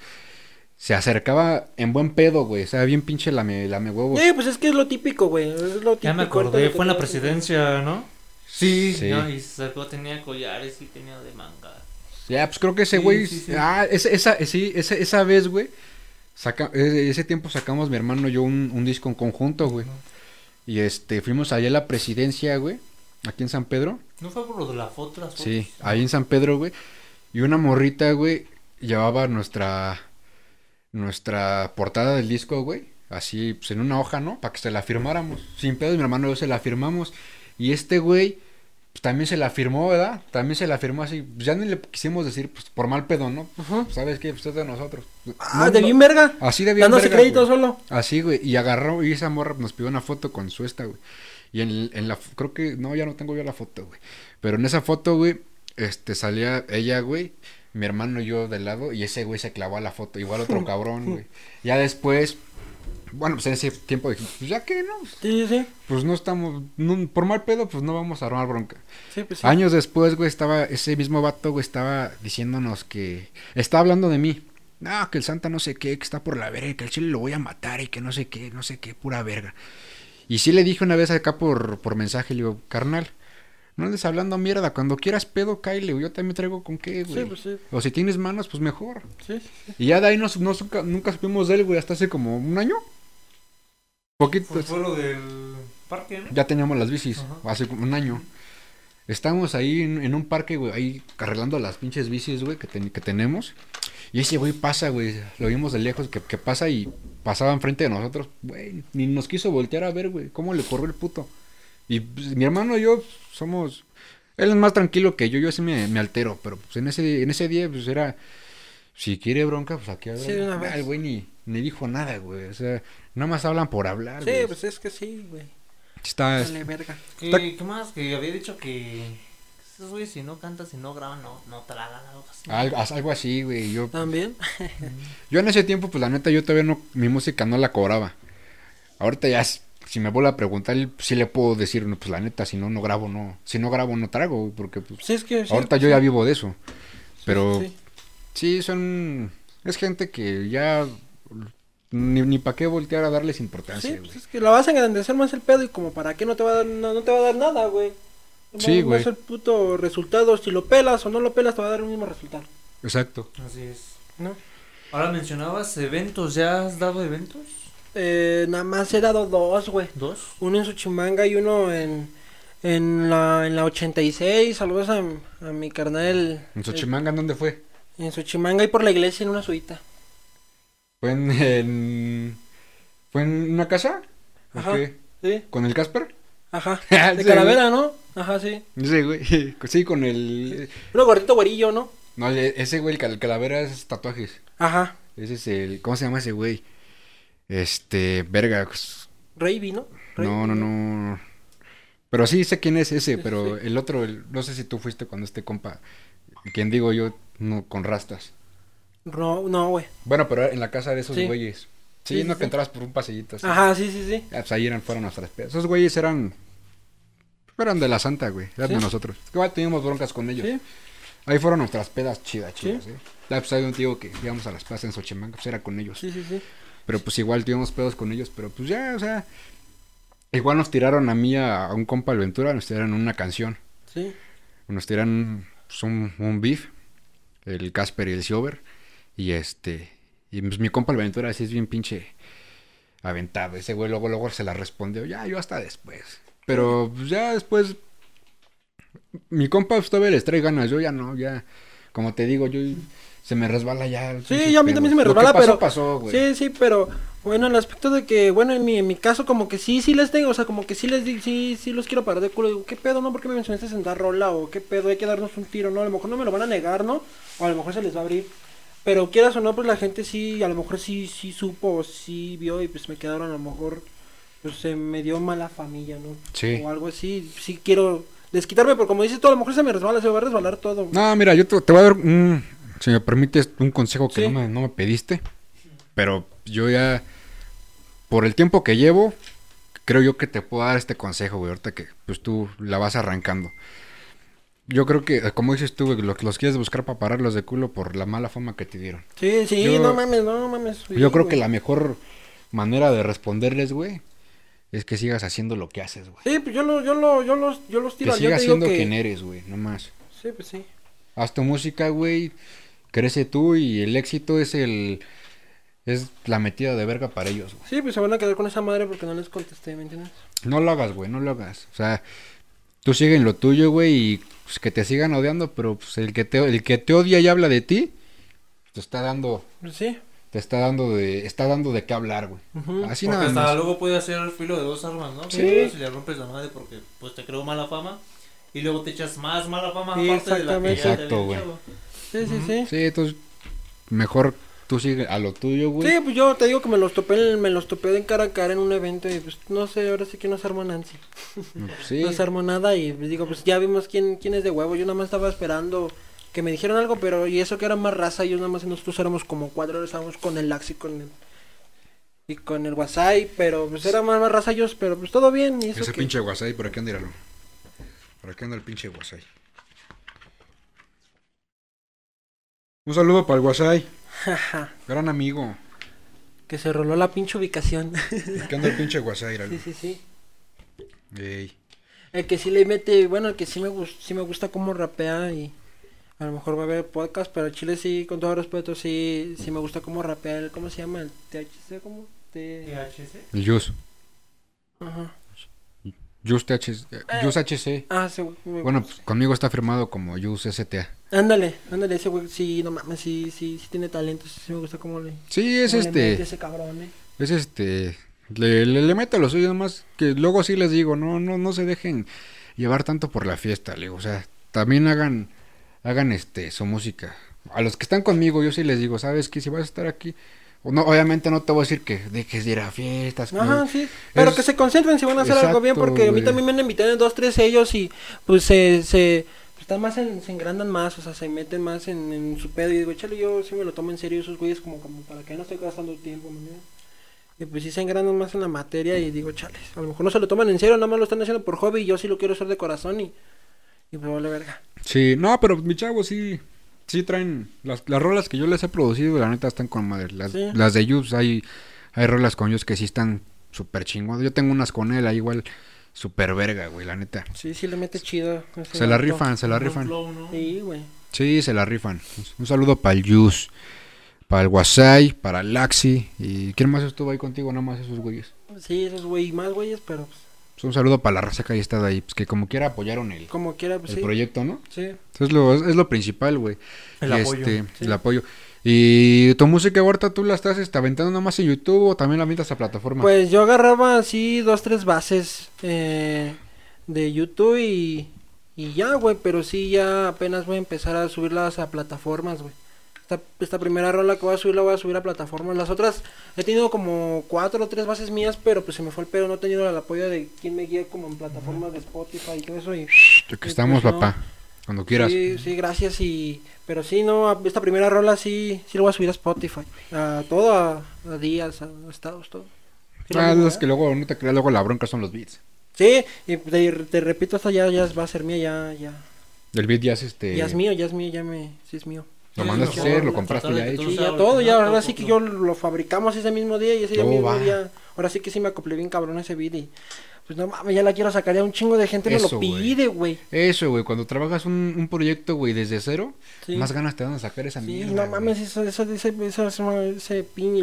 se acercaba en buen pedo, güey, o sea, bien pinche lame, lame huevos. Sí, pues es que es lo típico, güey. Es lo típico. Ya me acordé, fue en la presidencia, ¿no? Sí, Sí. ¿no? y se acercó, tenía collares y tenía de manga. Ya, pues creo que ese güey. sí, sí. Ah, ese- esa, sí, esa, esa vez, güey. Saca, ese, ese tiempo sacamos mi hermano y yo un, un disco en conjunto, güey. Y este, fuimos allá a la presidencia, güey. Aquí en San Pedro. ¿No fue por lo de la foto? Las fotos? Sí, ahí en San Pedro, güey. Y una morrita, güey, llevaba nuestra. Nuestra portada del disco, güey. Así, pues en una hoja, ¿no? Para que se la firmáramos. Sin pedo, mi hermano y yo se la firmamos. Y este güey, pues también se la firmó, ¿verdad? También se la firmó así. Pues ya ni le quisimos decir, pues por mal pedo, ¿no? Ujú. ¿Sabes qué? Pues es de nosotros. Ah, No, de no- bien verga. Así de bien Dándose verga, crédito güey. solo. Así, güey. Y agarró, y esa morra nos pidió una foto con su esta, güey. Y en, en la, creo que, no, ya no tengo yo la foto, güey. Pero en esa foto, güey, este, salía ella, güey, mi hermano y yo del lado, y ese güey se clavó a la foto. Igual otro cabrón, güey. Ya después, bueno, pues en ese tiempo dije, pues ya que no, Sí, sí, sí. pues no estamos, no- por mal pedo, pues no vamos a armar bronca. Sí, pues sí. Años después, güey, estaba, ese mismo vato, güey, estaba diciéndonos que, estaba hablando de mí. No, que el Santa no sé qué, que está por la verga, que el chile lo voy a matar y que no sé qué, no sé qué, pura verga. Y sí le dije una vez acá por, por mensaje, le digo, carnal, No andes hablando mierda. Cuando quieras pedo, Kyle, güey. Yo también traigo con qué, güey. Sí, pues sí. O si tienes manos, pues mejor. Sí, sí, sí. Y ya de ahí no, no suca- nunca supimos de él, güey, hasta hace como un año. Poquito. Fue, fue lo del parque, ¿no? Ya teníamos las bicis, Ajá. hace como un año. Estábamos ahí en, en un parque, güey, ahí arreglando las pinches bicis, güey, que, ten- que tenemos. Y ese güey pasa, güey, lo vimos de lejos, que, que pasa y pasaba enfrente de nosotros. Güey, ni nos quiso voltear a ver, güey, cómo le corrió el puto. Y pues, mi hermano y yo somos... Él es más tranquilo que yo, yo sí me, me altero, pero pues en ese, en ese día, pues era... Si quiere bronca, pues aquí Sí, de una vez. El güey ni, ni dijo nada, güey. O sea, nada más hablan por hablar, Sí, güey. pues es que sí, güey. Está, Vale, verga. ¿Qué, Está- qué más? Que había dicho que esos güeyes si no cantan, si no graban, no, no tragan algo así. Algo, algo así, güey. Yo, También. yo en ese tiempo, pues la neta, yo todavía no, mi música no la cobraba. Ahorita ya, si me vuelve a preguntar, sí le puedo decir, no, pues la neta, si no, no grabo, no. Si no grabo, no trago, porque pues, Sí, es que. sí, ahorita yo ya vivo de eso. Pero sí. sí, son, es gente que ya, ni, ni para qué voltear a darles importancia, Sí, güey. pues es que la vas a engrandecer más el pedo y como para qué no te va a dar, no, no te va a dar nada, güey. Sí, güey. Más el puto resultado, si lo pelas o no lo pelas te va a dar el mismo resultado, Exacto. Así es. ¿no? Ahora mencionabas eventos, ¿ya has dado eventos? Eh, nada más he dado dos, güey. ¿Dos? Uno en Suchimanga y uno en, en, la, en la 86. Saludos a, a mi carnal. ¿En Xochimanga dónde fue? En Suchimanga y por la iglesia en una suita. ¿Fue en, en- ¿Fue en una casa? ¿O Ajá. qué? Sí, ¿Con el Casper? ajá. Sí, De calavera, ¿no? Ajá, sí. Sí, güey. Sí, con el. Uno gordito güerillo, ¿no? No, ese güey, el cal- calavera es tatuajes. Ajá. Ese es el. ¿Cómo se llama ese güey? Este. Verga. pues, Reiby, ¿no? No, no, no. Pero sí sé quién es ese, pero sí. el otro, el- no sé si tú fuiste cuando este compa. Quien digo yo, no, con rastas. No, no, güey. Bueno, pero en la casa de esos Sí. güeyes. Sí, Sí, no que entrabas por un pasillito así. Ajá, sí, sí, sí. Ah, pues ahí eran, fueron nuestras pedas. Esos güeyes eran. Eran de la santa, güey. Eran de nosotros. Es que igual teníamos broncas con ellos. Sí. Ahí fueron nuestras pedas chidas, chidas, Sí. ¿eh? Ya, pues hay un tío que íbamos a las plazas en Xochimanga, pues era con ellos. Sí, sí, sí. Pero pues igual tuvimos pedos con ellos, pero pues ya, o sea. Igual nos tiraron a mí, a, a un compa de Ventura, nos tiraron una canción. Sí. Nos tiraron pues, un, un beef, el Casper y el Silver. Y este. Y pues mi compa el Ventura así es bien pinche aventado. Ese güey luego, luego se la respondió. Ya, yo hasta después. Pero pues, ya después. Mi compa pues, todavía les trae ganas. Yo ya no, ya. Como te digo, yo. Se me resbala ya. Sí, ya a mí también se me resbala, pasó, pero- pasó, güey. Sí, sí, pero bueno, el aspecto de que, bueno, en mi, en mi caso como que sí, sí les tengo, o sea, como que sí les digo, sí, sí los quiero parar de culo, digo, ¿qué pedo, no? ¿Por qué me mencionaste sentar rola? O ¿qué pedo? Hay que darnos un tiro, ¿no? A lo mejor no me lo van a negar, ¿no? O a lo mejor se les va a abrir. Pero quieras o no, pues la gente sí, a lo mejor sí, sí supo, sí vio y pues me quedaron a lo mejor, pues se me dio mala familia, ¿no? Sí. O algo así, sí quiero desquitarme, pero como dices tú, a lo mejor se me resbala, se me va a resbalar todo. No, mira, yo te, te voy a dar un, si me permites, un consejo que Sí. no, me, no me pediste. Pero yo ya, por el tiempo que llevo, creo yo que te puedo dar este consejo, güey. Ahorita que pues tú la vas arrancando. Yo creo que, como dices tú, güey, lo- los quieres buscar para pararlos de culo por la mala fama que te dieron. Sí, sí, Yo- no mames, no mames. sí, yo creo que la mejor manera de responderles, güey, es que sigas haciendo lo que haces, güey. Sí, pues yo, lo, yo, lo, yo, los, yo los Que tiro. yo sigas siendo que... quien eres, güey, no más. Sí, pues sí. Haz tu música, güey. Crece tú y el éxito es el. Es la metida de verga para ellos, güey. Sí, pues se van a quedar con esa madre porque no les contesté, ¿me entiendes? No lo hagas, güey, no lo hagas. O sea, tú sigue en lo tuyo, güey, y pues, que te sigan odiando, pero pues, el, que te, el que te odia y habla de ti, te está dando. Pues sí. Te está dando de. Está dando de qué hablar, güey. Así porque nada hasta más. luego puede hacer el filo de dos armas, ¿no? Sí. Si le rompes la madre porque pues te creó mala fama y luego te echas más mala fama Sí, aparte de la que ya te Exacto, güey. Sí, sí, sí. Sí, entonces. Mejor tú sigue a lo tuyo, güey. Sí, pues yo te digo que me los topé, en- me los topé de cara a cara en un evento y pues no sé, ahora sí que no se armó Nancy. Sí. No se armó nada y pues, digo, pues ya vimos quién, quién es de huevo. Yo nada más estaba esperando que me dijeran algo, pero y eso que era más raza, yo nada más nosotros éramos como cuatro, estábamos con el Lax y con el y con el Wasai, pero pues era más, más raza ellos, pero pues todo bien y eso Ese que- pinche guasay, por aquí anda, míralo. Por aquí anda el pinche guasay. Un saludo para el. Jaja, Gran amigo. que se roló la pinche ubicación. Aquí anda el pinche míralo. sí, sí, sí. Ey. El que sí le mete, bueno, el que sí me, sí me gusta cómo rapea y a lo mejor va a haber podcast, pero Chile sí, con todo respeto, sí, sí me gusta cómo rapea el, ¿cómo se llama? El THC, ¿cómo? THC. El Jus. Ajá. Jus THC. Jus HC. Ah, sí, güey. Bueno, pues conmigo está firmado como Jus STA. Ándale, ándale, ese güey, sí, no mames, sí, sí, sí tiene talento, sí, sí me gusta cómo le... Sí, es cómo le mete este. ese cabrón, eh. Es este. Le, le, le meto lo suyo, nomás que luego sí les digo, no, no, no se dejen llevar tanto por la fiesta, le digo, o sea, también hagan, hagan este, su música. A los que están conmigo, yo sí les digo, ¿sabes qué? Si vas a estar aquí, no, obviamente no te voy a decir que dejes de ir a fiestas. que- Ajá, sí. Pero es- que se concentren si van a hacer algo bien, porque a mí también me han invitado en dos, tres sellos y pues se, se pues, están más en, se engrandan más, o sea, se meten más en, en su pedo y digo, chale, yo sí me lo tomo en serio esos güeyes como, como para que no estoy gastando tiempo, ¿me entiendes? Y pues sí se engrandan más en la materia y digo, chales, a lo mejor no se lo toman en serio, nada más lo están haciendo por hobby y yo sí lo quiero hacer de corazón y, y pues vale verga. Sí, no, pero mi chavo sí, sí traen, las, las rolas que yo les he producido, la neta están con madre. Las, Sí. las de Yus, hay, hay rolas con Yus que sí están súper chingonas. Yo tengo unas con él, ahí igual, súper verga, güey, la neta. Sí, sí le mete chido. Se la rifan, se la rifan. flow, ¿no? Sí, güey. Sí, se la rifan. Un saludo para el Yus, para el Wasai, para el Laxi. ¿Y quién más estuvo ahí contigo? Nada más esos güeyes. Sí, esos güey, más güeyes, pero pues, Pues un saludo para la raza que ahí está ahí, pues que como quiera apoyaron el, como quiera, pues el sí. proyecto, ¿no? Sí. Eso es lo, es lo principal, güey. El Y, apoyo. este, Sí. El apoyo. ¿Y tu música ahorita tú la estás este, aventando nomás en YouTube o también la metas a plataforma? Pues yo agarraba así dos, tres bases eh, de YouTube y, y ya, güey, pero sí ya apenas voy a empezar a subirlas a plataformas, güey. Esta, esta primera rola que voy a subir la voy a subir a plataformas. Las otras he tenido como cuatro o tres bases mías, pero pues se me fue el pedo, no he tenido el apoyo de quien me guía como en plataformas de Spotify y todo eso. Y, Yo que y estamos, pues no. papá. Cuando quieras. Sí, sí, gracias y... Pero sí, no, esta primera rola sí, sí lo voy a subir a Spotify. A todo, a, a días, a estados, todo. Sí, Ah, es ¿eh? que luego, no te creas, luego la bronca son los beats. Sí, y te, te repito, esta ya, ya va a ser mía, ya, ya. El beat ya es este. Ya es mío, ya es mío, ya me, sí es mío. Lo Sí, mandaste a hacer, lo compraste ya hecho. todo Sí, ya todo, ya, ahora todo, sí que yo lo fabricamos ese mismo día y ese día mismo día, ahora sí que sí me acoplé bien cabrón ese beat y pues no mames, ya la quiero sacar, ya un chingo de gente me Eso, lo güey. pide, güey. Eso, güey. Cuando trabajas un, un proyecto, güey, desde cero, Sí. más ganas te dan de sacar esa Sí, mierda. no mames, eso, eso, ese, eso, ese pin,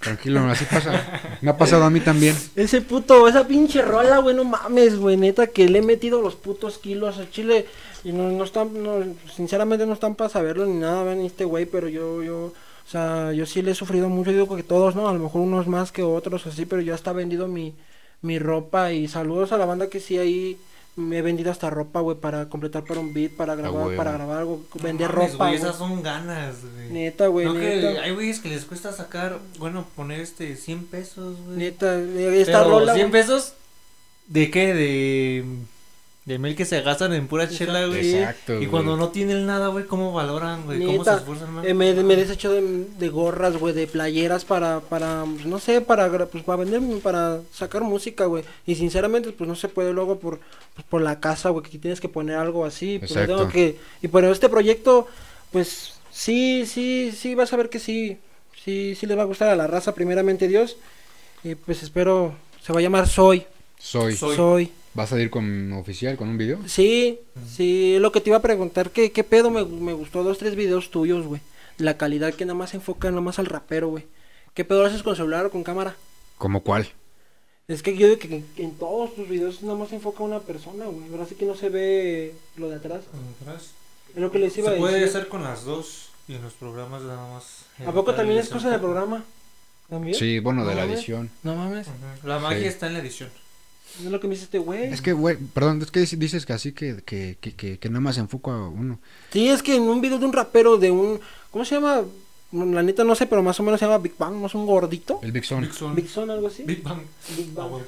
Tranquilo, así pasa. Me ha pasado a mí también. Ese puto, esa pinche rola, güey, no mames, güey, neta que le he metido los putos kilos al chile y no, no están, no, sinceramente no están para saberlo ni nada, ven este güey, pero yo, yo, o sea, yo sí le he sufrido mucho, digo que todos, ¿no? A lo mejor unos más que otros, así, pero yo hasta he vendido mi, mi ropa y saludos a la banda que sí ahí me he vendido hasta ropa, güey, para completar para un beat, para grabar, para grabar algo, No vender mames, ropa, güey, güey. Esas son ganas, güey. Neta, güey, No, que neta. hay güeyes que les cuesta sacar, bueno, poner este 100 pesos, güey. Neta, esta Pero rola, 100 güey, pesos de qué? De de mil que se gastan en pura chela, güey. Exacto. Y güey. cuando no tienen nada, güey, ¿cómo valoran, güey? ¿Cómo se esfuerzan más? eh, me, me he deshecho de, de gorras, güey, de playeras para, para, pues, no sé, para, pues, para vender, para sacar música, güey. Y sinceramente, pues, no se puede luego por, pues, por la casa, güey, que tienes que poner algo así. Pues, Exacto. tengo que, y por este proyecto, pues, sí, sí, sí, vas a ver que sí, sí, sí les va a gustar a la raza, primeramente Dios. Y pues espero, se va a llamar Soy, Soy. Soy. Soy. ¿Vas a ir con oficial, con un video? Sí, sí, lo que te iba a preguntar, ¿qué, qué pedo? Me, me gustó dos, tres videos tuyos, güey. La calidad que nada más se enfoca nada más al rapero, güey. ¿Qué pedo lo haces con celular o con cámara? ¿Como cuál? Es que yo digo que en, en todos tus videos nada más se enfoca una persona, güey. Ahora sí que no se ve lo de atrás. Atrás. Es lo que les iba Se a puede decir. hacer con las dos y en los programas nada más. ¿A poco también es cosa del foco. programa? ¿También? Sí, bueno, de No la mames. edición. No mames. La magia Sí. está en la edición. No es lo que me dice este güey. Es que, güey, perdón, es que dices que así que, que, que, que, que nada más se enfoca a uno. Sí, es que en un video de un rapero de un... ¿Cómo se llama? La neta no sé, pero más o menos se llama Big Bang, ¿no es un gordito? El Big Son. Big Son. Big Son, algo así. Big Bang. Big Ah, Bang. güey.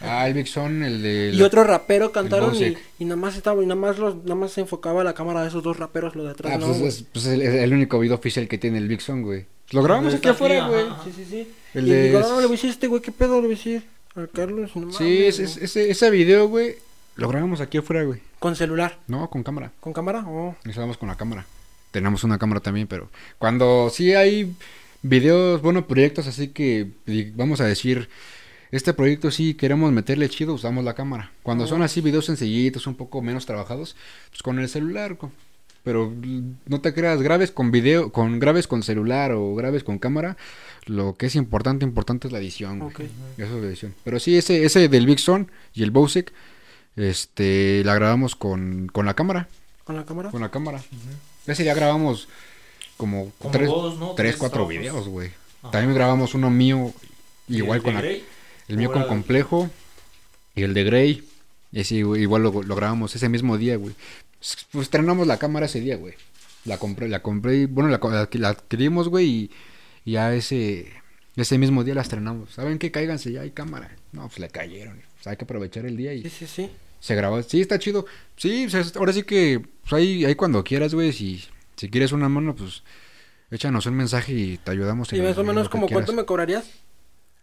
Ah, el Big Son, el de... Y la- otro rapero cantaron y, y nada más estaba y nada más los nada más se enfocaba la cámara de esos dos raperos lo de atrás, Ah, ¿no? pues es, es- pues es el, el único video oficial que tiene el Big Son, güey. Lo grabamos aquí afuera, güey. Sí, sí, sí. El y de- digo, no, le voy a decir a este güey, ¿qué pedo le voy a decir? Al Carlos, no Sí, mames, es- es- ¿no? ese, ese video, güey, lo grabamos aquí afuera, güey. Con celular, No, con cámara. con cámara, oh. Estábamos con la cámara. Tenemos una cámara también, pero cuando sí hay videos, bueno, proyectos así que, vamos a decir, este proyecto sí queremos meterle chido, usamos la cámara. Cuando son Oh. así videos sencillitos, un poco menos trabajados, pues con el celular. co- Pero no te creas, grabes con video, con grabes con celular o grabes con cámara. Lo que es importante, importante es la edición. güey. Ok. Eso es la edición. Pero sí, ese, ese del Big Son y el Bowsec, este, la grabamos con, con la cámara. ¿Con la cámara? Con la cámara. Ese ya grabamos como, Como tres, dos, ¿no? tres, Tres cuatro trabajos. videos, güey. Ajá. También grabamos uno mío, ¿Y igual el con de la, Grey? el mío con complejo y el de Grey. Ese igual igual lo, lo grabamos ese mismo día, güey. Pues estrenamos la cámara ese día, güey. La compré, la compré, y- bueno, la, la, la adquirimos, güey, y, y ya ese, ese mismo día la estrenamos. ¿Saben qué? Cáiganse, ya hay cámara. No, pues le cayeron. O sea, hay que aprovechar el día y Sí, sí, sí. se grabó. Sí, está chido. Sí, o sea, ahora sí que, pues ahí, ahí cuando quieras, güey, si, si quieres una mano, pues échanos un mensaje y te ayudamos. Y en- más o en menos como cuánto me cobrarías.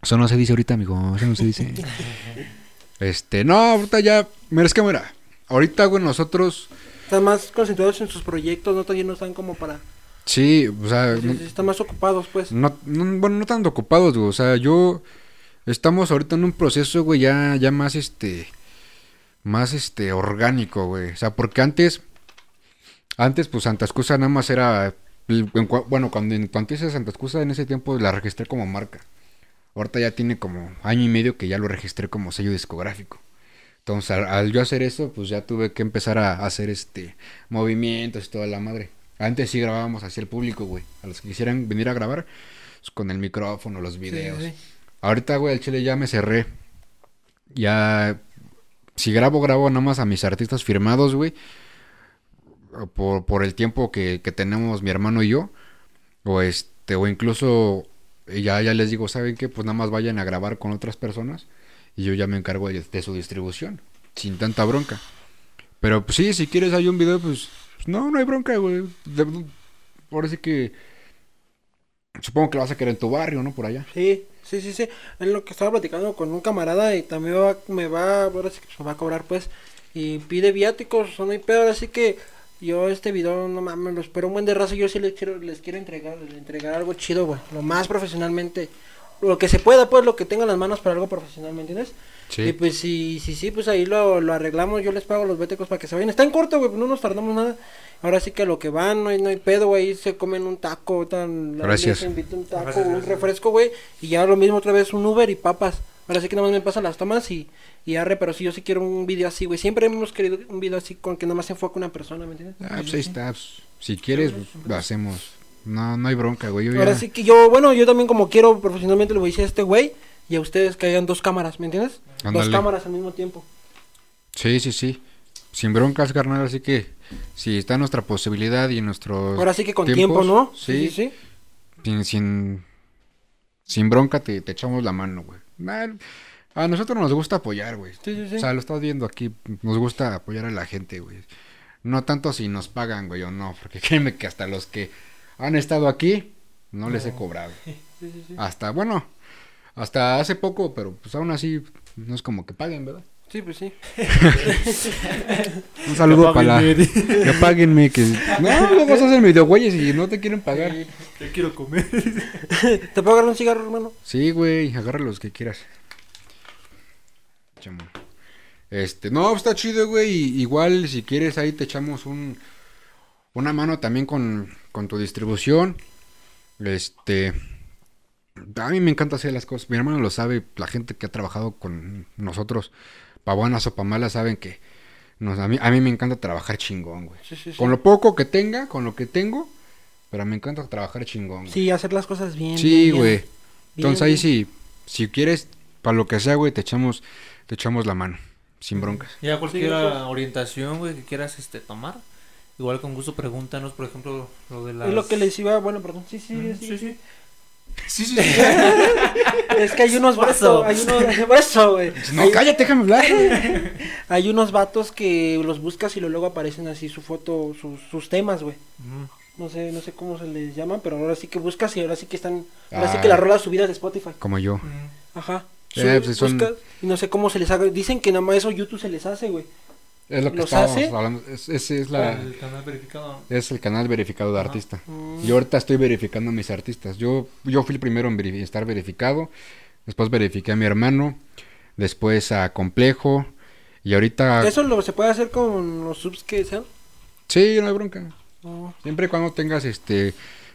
Eso no se dice ahorita, amigo. Eso no se dice. este, no, ahorita ya. Mira, es que mira. Ahorita, güey, nosotros. Están más concentrados en sus proyectos, no todavía no están como para... Sí, o sea. Sí, no- sí, están más ocupados, pues. No, no- bueno, no tan ocupados, güey. O sea, yo. Estamos ahorita en un proceso, güey, ya, ya más este. Más este, orgánico, güey. O sea, porque antes. Antes, pues Santa Excusa nada más era. bueno, cuando, en- cuando hice Santa Excusa en ese tiempo la registré como marca. Ahorita ya tiene como año y medio que ya lo registré como sello discográfico. Entonces, al, al yo hacer eso, pues ya tuve que empezar a hacer este movimientos y toda la madre. Antes sí grabábamos hacia el público, güey. A los que quisieran venir a grabar, pues, con el micrófono, los videos. sí, sí. Ahorita, güey, al chile ya me cerré. Ya. Si grabo, grabo nada más a mis artistas firmados, güey. Por, por el tiempo que, que tenemos mi hermano y yo. O este, o incluso ya, ya les digo, ¿saben qué? Pues nada más vayan a grabar con otras personas. Y yo ya me encargo de, de su distribución. Sin tanta bronca. Pero pues sí, si quieres hay un video, pues. No, no hay bronca, güey. Ahora sí que. Supongo que lo vas a querer en tu barrio, ¿no? Por allá. Sí, sí, sí, sí. Es lo que estaba platicando con un camarada y también va, me va, ahora sí que me va a cobrar pues. Y pide viáticos, no hay pedo, así que yo este video, no mames, lo espero un buen de raza, yo sí les quiero, les quiero entregar, les entregar algo chido, güey. Lo más profesionalmente, lo que se pueda, pues, lo que tenga en las manos para algo profesional, ¿me entiendes? Sí. Y pues sí, sí, sí, pues ahí lo, lo arreglamos, yo les pago los viáticos para que se vayan. Está en corto, güey, pues no nos tardamos nada. Ahora sí que lo que van, no hay, no hay pedo, güey, ahí se comen un taco, tan, Gracias. se invita un taco, Gracias, un gracias. refresco, güey, y ya lo mismo otra vez un Uber y papas. Ahora sí que nada más me pasan las tomas y, y arre, pero sí, yo sí quiero un video así, güey. Siempre hemos querido un video así con que nada más se enfoque una persona, ¿me entiendes? Ah, pues ahí está. pues, si quieres, pues, lo hacemos. No, no hay bronca, güey. Yo ya- Ahora sí que yo, bueno, yo también como quiero profesionalmente le voy a decir a este güey y a ustedes que hayan dos cámaras, ¿me entiendes? Dos cámaras al mismo tiempo. Sí, sí, sí. Sin broncas, carnal. Así que si está nuestra posibilidad y nuestro. Ahora sí que con tiempos, tiempo, ¿no? Sí. sí, sí. Sin, sin, sin bronca te, te echamos la mano, güey. A nosotros nos gusta apoyar, güey. Sí, sí, sí. O sea, lo estás viendo aquí. Nos gusta apoyar a la gente, güey. No tanto si nos pagan, güey, o no. Porque créeme que hasta los que han estado aquí, no, les he cobrado. Sí, sí, sí. Hasta, bueno, hasta hace poco, pero pues aún así no es como que paguen, ¿verdad? Sí, pues sí. Un saludo para la... Que páguenme, que... No, no vas a hacer medio güeyes y no te quieren pagar. Yo quiero comer. ¿Te puedo agarrar un cigarro, hermano? Sí, güey, agarra los que quieras. Chamo. Este, no, está chido, güey. y Igual, si quieres, ahí te echamos un... Una mano también con, con tu distribución. Este... A mí me encanta hacer las cosas. Mi hermano lo sabe. La gente que ha trabajado con nosotros, pa' buenas o pa' malas, saben que... Nos, a, mí, a mí me encanta trabajar chingón, güey. Sí, sí, sí. Con lo poco que tenga, con lo que tengo, pero me encanta trabajar chingón. güey. Sí, hacer las cosas bien. Sí, bien, güey. Bien, Entonces ahí sí, si quieres, para lo que sea, güey, te echamos, te echamos la mano, sin broncas. Ya cualquier orientación, güey, que quieras este tomar. Igual con gusto pregúntanos, por ejemplo, lo de las... Es lo que les iba, bueno, perdón. Sí, sí, Mm, sí. sí, sí. Sí, sí, Es que hay unos vatos, hay unos, por eso, güey. No, Hay- cállate, déjame hablar. Hay unos vatos que los buscas y luego aparecen así su foto, sus, sus temas, güey. Ujú. No sé, no sé cómo se les llama, pero ahora sí que buscas y ahora sí que están, ahora sí Ah. que las rolas subidas de Spotify. Como yo. Ujú. Ajá. Eh, Su- pues son- buscas y no sé cómo se les haga. Dicen que nada más eso YouTube se les hace, güey. Es lo que ¿Los estábamos hace? hablando. Es, ese es, la, El canal verificado. es el canal verificado de artista. Mm. Yo ahorita estoy verificando a mis artistas. Yo, yo fui el primero en estar verificado. Después verifiqué a mi hermano. Después a Complejo. Y ahorita... ¿Eso lo se puede hacer con los subs que sean? Sí, no hay bronca. Oh, Siempre y cuando tengas este...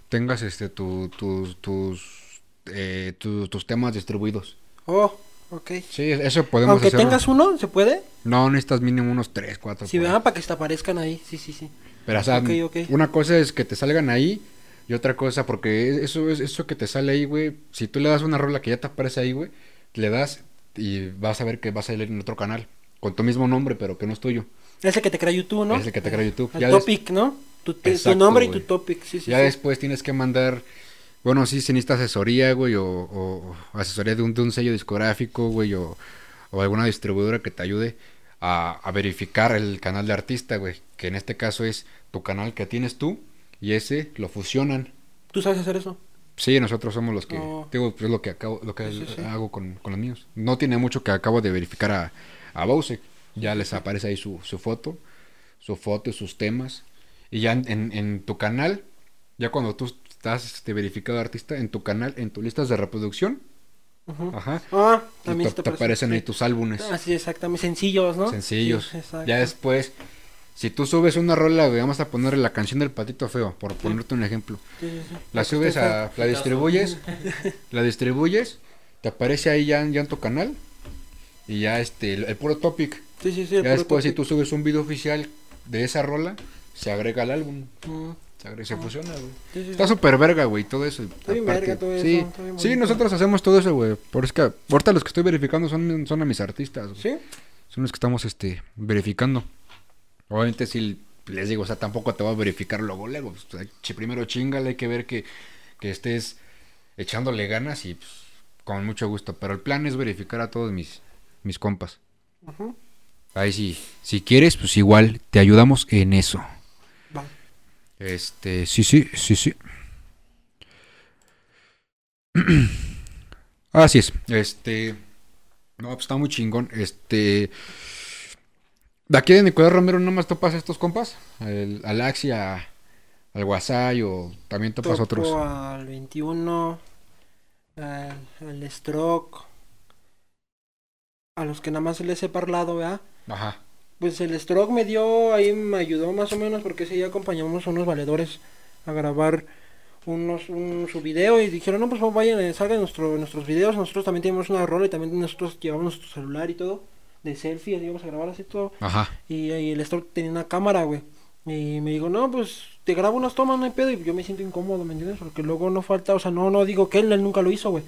Tengas este tu- tus... tus eh, tu- tus temas distribuidos. oh, ok. Sí, eso podemos Aunque hacerlo. tengas uno, ¿se puede? No, necesitas mínimo unos 3, 4. Si vean para que te aparezcan ahí. Sí, sí, sí. Pero, o sea, una cosa es que te salgan ahí y otra cosa, porque eso es eso que te sale ahí, güey. Si tú le das una rola que ya te aparece ahí, güey, le das y vas a ver que va a salir en otro canal con tu mismo nombre, pero que no es tuyo. Ese que te crea YouTube, ¿no? Es el que te crea YouTube. El Ya, des- topic, ¿no? Tu, nombre y tu topic. Sí, sí, ya sí. después tienes que mandar, bueno, sí, si necesitas asesoría, güey, o, asesoría de un, de un sello discográfico, güey, o, o alguna distribuidora que te ayude a, a verificar el canal de artista, güey, que en este caso es tu canal que tienes tú y ese lo fusionan. ¿Tú sabes hacer eso? Sí, nosotros somos los que, Oh. digo, pues, es lo que acabo, lo que Sí, sí, sí. hago con, con los míos. No tiene mucho que acabo de verificar a, a Bowsec. Ya les aparece ahí su, su foto, su foto y sus temas. Y ya en, en- en tu canal, ya cuando tú estás este, verificado artista, en tu canal, en tus listas de reproducción, ajá, Ah, te, también te aparecen ahí tus álbumes Ah, sí, exactamente. Sencillos, ¿no? sencillos. Sí, ya después, si tú subes una rola, vamos a ponerle la canción del patito feo, por ponerte un ejemplo. Sí, sí, sí. La subes a, la distribuyes, la distribuyes, te aparece ahí ya, ya en tu canal y ya este, el, el puro topic. Sí, sí, sí. Ya después si tú subes un video oficial de esa rola, se agrega al álbum, se, se fusiona, güey. sí, sí, Está súper verga, güey, todo eso. Está bien verga todo eso, sí, nosotros hacemos todo eso, güey. Por es que ahorita los que estoy verificando son, son a mis artistas, güey. ¿Sí? Son los que estamos este, verificando. Obviamente si les digo, o sea, tampoco te voy a verificar luego, luego. o sea, chi- primero chingale, hay que ver que, que estés echándole ganas y pues, con mucho gusto. Pero el plan es verificar a todos mis, mis compas. Ujú. Ahí sí, si quieres, pues igual te ayudamos en eso. Este, sí, sí, sí, sí. Así es. Este. No, pues está muy chingón. Este. De aquí de Nicolás Romero, ¿no más topas a estos compas? Al, al Axi, a- al Guasay o también topas Topo otros. al 21, al, al Stroke, a los que nada más les he parlado, ¿verdad? Ajá. Pues el Stroke me dio, ahí me ayudó más o menos porque ese día acompañamos a unos valedores a grabar unos, un, su video y dijeron, no, pues vayan, eh, salgan nuestro, nuestros videos, nosotros también tenemos una rola y también nosotros llevamos nuestro celular y todo, de selfie, y íbamos a grabar así todo. Ajá. Y, y el Stroke tenía una cámara, güey. Y me dijo, no, pues te grabo unas tomas, no hay pedo. Y yo me siento incómodo, ¿me entiendes? Porque luego no falta, o sea, no, no digo que él, él nunca lo hizo, güey.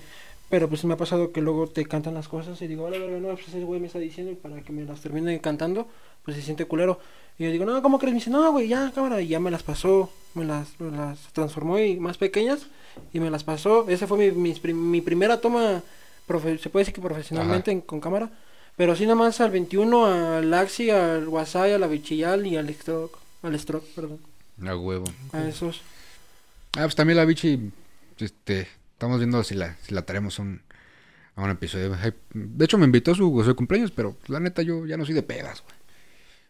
Pero pues me ha pasado que luego te cantan las cosas y digo, hola, no, pues ese güey me está diciendo y para que me las termine cantando, pues se siente culero. Y yo digo, no, ¿cómo crees? Me dice, no, güey, ya, cámara. Y ya me las pasó, me las, me las transformó y más pequeñas y me las pasó. Esa fue mi, mi primera toma, profe- se puede decir que profesionalmente en- con cámara. Pero sí, nada más al 21, al Axi, al Wasai, a la Bichillal y al Stroke, al Stroke, perdón. A huevo. A esos. Ah, pues también la bichi, este, estamos viendo si la, si la traemos un, a un episodio. De hecho, me invitó a su, a su cumpleaños, pero la neta yo ya no soy de pedas, güey.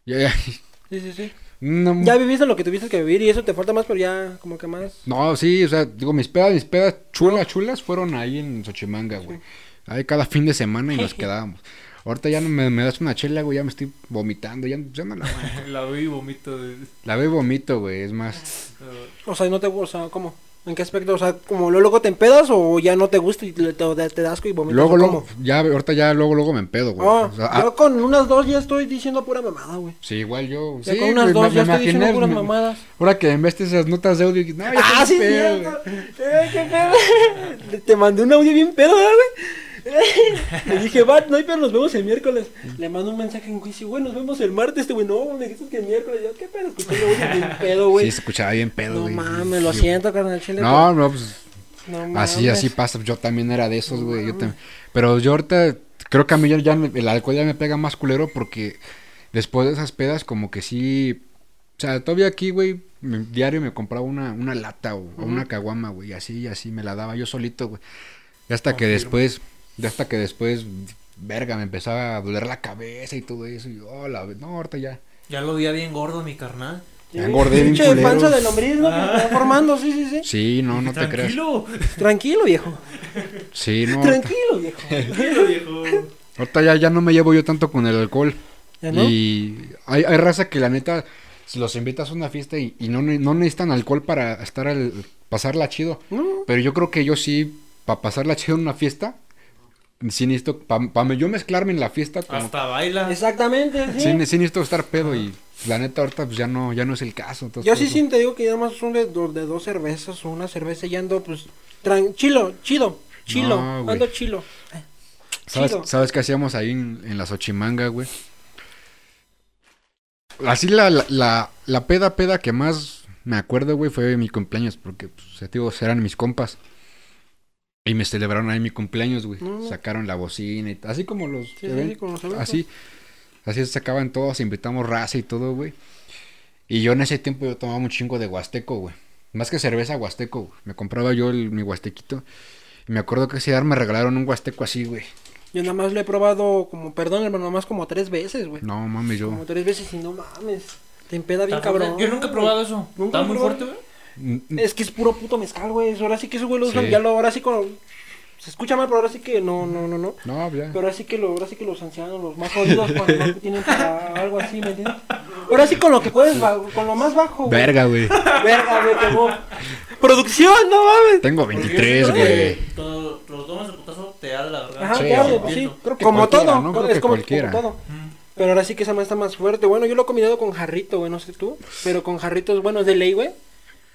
Ya, ya. Sí, sí, sí. No, Ya viviste lo que tuviste que vivir y eso te falta más, pero ya como que más. no, sí, o sea, digo, mis pedas, mis pedas chulas, chulas fueron ahí en Xochimanga, güey. Ahí cada fin de semana y nos quedábamos. Ahorita ya no me, me das una chela, güey, ya me estoy vomitando, ya, ya no la La vi y vomito de... La veo y vomito, güey, es más. O sea, no te o sea, ¿cómo? ¿En qué aspecto? O sea, como luego luego te empedas o ya no te gusta y te, te, te das y vomitas. Luego, ¿o luego, ya, ahorita ya, luego, luego me empedo, güey. Ah, O sea, ah, yo con unas dos ya estoy diciendo pura mamada, güey. sí, igual yo. Ya sí, con unas dos me- ya me estoy diciendo puras mamadas. Ahora que en vez de esas notas de audio, no, ya Ah, sí, pedo. Eh, qué pedo. Te- mandé un audio bien pedo, ¿verdad, güey. Le dije, va, no hay pedo, nos vemos el miércoles. Le mando un mensaje en juicio, güey, nos vemos el martes. Este güey, no, me dijiste que el miércoles. Yo, qué pedo, escuché bien pedo, Sí, güey. se escuchaba bien pedo, no güey. mames, lo Sí, siento, carnal chile. No, no, pues no así, mames. así pasa. Yo también era de esos, güey. yo también. Pero yo ahorita creo que a mí ya, ya me- el alcohol ya me pega más culero porque después de esas pedas, como que sí. O sea, todavía aquí, güey, diario me compraba una, una lata o, una caguama, güey. Así, y así me la daba yo solito, güey. Y hasta que Confirmo. después, y hasta que después, verga, me empezaba a doler la cabeza y todo eso. Y yo, oh, la no, ahorita ya. Ya lo veía bien gordo mi carnal. Ya engordé bien Pinche culero. panza de lombriz, ¿no? Que Ah. está formando, sí, sí, sí. Sí, no, no te creas. Tranquilo. Tranquilo, viejo. Sí, no. Tranquilo, viejo. Tranquilo, viejo. Ahorita ya, ya no me llevo yo tanto con el alcohol. ¿Ya no? Y hay, hay raza que la neta, si los invitas a una fiesta y, y no, no necesitan alcohol para estar al, pasarla chido. No. Pero yo creo que yo sí, para pasarla chido en una fiesta, sí necesito, para yo mezclarme en la fiesta, como, Hasta baila. Exactamente, sí. sí, ne- sí necesito estar pedo y la neta ahorita pues ya no, ya no es el caso. entonces, Yo sí, sí te digo que ya más son de, de dos cervezas o una cerveza y ando pues tranquilo, chido, chilo, No, ando chilo. ¿Sabes, chido. ¿Sabes qué hacíamos ahí en, en la Xochimanga, güey? Así la, la, la, la peda, peda que más me acuerdo, güey, fue mi cumpleaños, porque, pues, digo, eran mis compas. Y me celebraron ahí mi cumpleaños, güey. No. Sacaron la bocina y así como los... Sí, sí, con los así, así se sacaban todos, invitamos raza y todo, güey. Y yo en ese tiempo yo tomaba un chingo de huasteco, güey. Más que cerveza, huasteco, güey. Me compraba yo el- mi huastequito. Y me acuerdo que ese día me regalaron un huasteco así, güey. Yo nada más lo he probado como, perdón hermano, nada más como tres veces, güey. No, mames, yo... Como tres veces y no mames. Te empeda bien cabrón. Yo nunca he probado eso. Nunca Está muy fuerte, güey. Es que es puro puto mezcal, güey. Ahora sí que eso, güey, lo usan. Sí. Ya lo, ahora sí con. Se escucha mal, pero ahora sí que no, no, no, no. No, ya. Pero ahora sí que lo, ahora sí que los ancianos, los más jodidos, cuando no tienen para algo así, ¿me entiendes? Ahora sí con lo que puedes, con lo más bajo, güey. Verga, güey. Verga, pegó. Producción, no mames. Tengo Porque 23, yo siento güey. que Todo, te lo tomas el putazo, te arde la garganta. Ajá, Sí, claro, sí. pues. Creo Que como todo, ¿no? Creo es que como, cualquiera. como todo. Mm. Pero ahora sí que esa más está más fuerte. Bueno, yo lo he combinado con jarrito, güey, no sé tú. Pero con jarritos, bueno, es de ley, güey.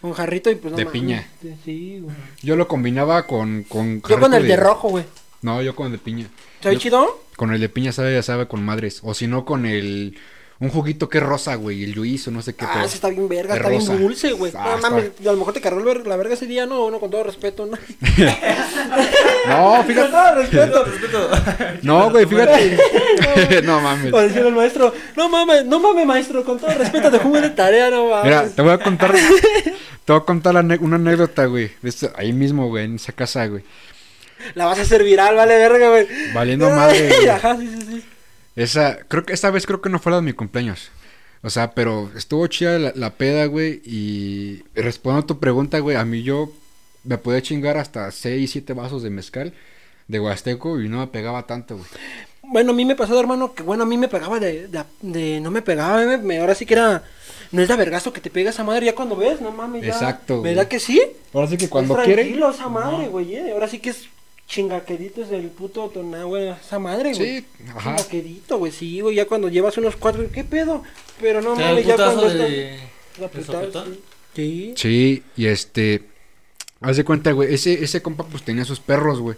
Con jarrito y pues no De mames. piña. Sí, güey. Yo lo combinaba con. con Yo con jarrito el de rojo, güey. No, yo con el de piña. ¿Sabe Yo- chido? Con el de piña sabe, ya sabe con madres. O si no, con el. Un juguito que es rosa, güey. El Luis o no sé qué. Ah, ese está bien verga, está bien dulce, güey. Ah, no está- mames, a lo mejor te cargó la verga ese día, no, no, con todo respeto, no. No, Con fíjate. todo respeto. No, güey, fíjate. no mames. Por decirlo el maestro, no mames, no mames, maestro, con todo respeto, te jugué de tarea, no mames. Mira, te voy a contar. te voy a contar una anécdota, güey. Ahí mismo, güey, en esa casa, güey. La vas a hacer viral, vale verga, güey. Valiendo madre, güey. Ajá, sí, sí, sí. Esa, creo que esta vez creo que no fue la de mi cumpleaños. O sea, pero estuvo chida la, la peda, güey. Y respondo a tu pregunta, güey. A mí yo me podía chingar hasta 6, 7 vasos de mezcal de Huasteco y no me pegaba tanto, güey. Bueno, a mí me pasó, hermano, que bueno, a mí me pegaba de, de, de- no me pegaba, me- me- ahora sí que era, no es de vergazo que te pega esa madre ya cuando ves, no mames, ya. Exacto, güey. ¿Verdad que sí? Ahora sí que cuando es quiere. esa madre, güey, eh. ahora sí que es chingaquedito es del puto güey, esa madre, güey. Sí, ajá. Chingaquedito, güey, sí, güey, ya cuando llevas unos cuatro, ¿qué pedo? Pero no mames, ya cuando está... de... La de sí. Sí. Sí, y este. Haz de cuenta, güey. Ese, ese compa, pues tenía sus perros, güey.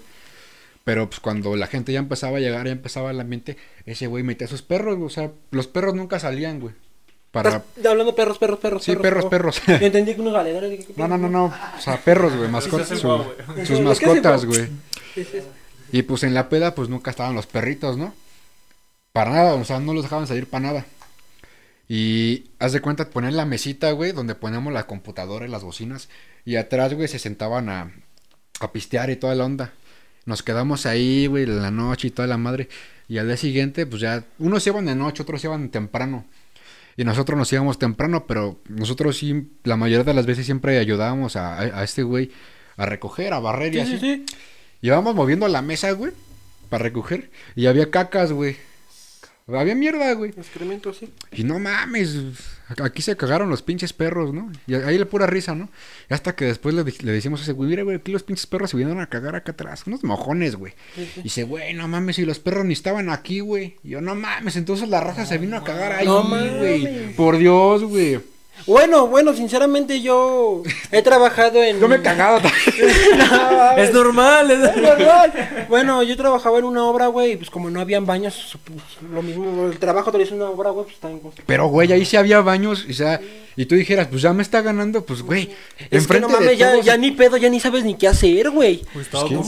Pero pues cuando la gente ya empezaba a llegar, ya empezaba el ambiente, ese güey metía a sus perros, güey. O sea, los perros nunca salían, güey. Para. Estás hablando perros, perros, perros, Sí, perros, oh. perros. Yo entendí que unos valedores. dije, ¿qué No, no, no, no. O sea, perros, güey. Mascotas. sus mascotas, güey. Y pues en la peda, pues nunca estaban los perritos, ¿no? Para nada, o sea, no los dejaban salir para nada. Y haz de cuenta, ponían la mesita, güey, donde poníamos la computadora y las bocinas. Y atrás, güey, se sentaban a, a pistear y toda la onda. Nos quedamos ahí, güey, en la noche y toda la madre. Y al día siguiente, pues ya, unos iban de noche, otros iban temprano. Y nosotros nos íbamos temprano, pero nosotros sí, la mayoría de las veces siempre ayudábamos a, a- a este güey a recoger, a barrer y Sí, así. sí, sí. Llevábamos moviendo la mesa, güey, para recoger. Y había cacas, güey. Había mierda, güey. Excremento, sí. Y no mames, aquí se cagaron los pinches perros, ¿no? Y ahí la pura risa, ¿no? Y hasta que después le, le decimos a ese güey, mira, güey, aquí los pinches perros se vinieron a cagar acá atrás. Unos mojones, güey. Sí, sí. Y dice, güey, no mames, si los perros ni estaban aquí, güey. Y yo, no mames, entonces la raza se vino a cagar ahí, No güey. mames. Por Dios, güey. Bueno, bueno, sinceramente yo he trabajado en... Yo me cagaba también. No, mames. Es normal, Es es normal. Bueno, yo trabajaba en una obra, güey, y pues como no habían baños, pues, lo mismo, el trabajo te lo hizo una obra, güey, pues está en Pero, güey, ahí sí había baños, o sea, y tú dijeras, pues ya me está ganando, pues, güey, Es que no mames, de ya, todos. ya ni pedo, ya ni sabes ni qué hacer, güey. Pues estaba Es que- No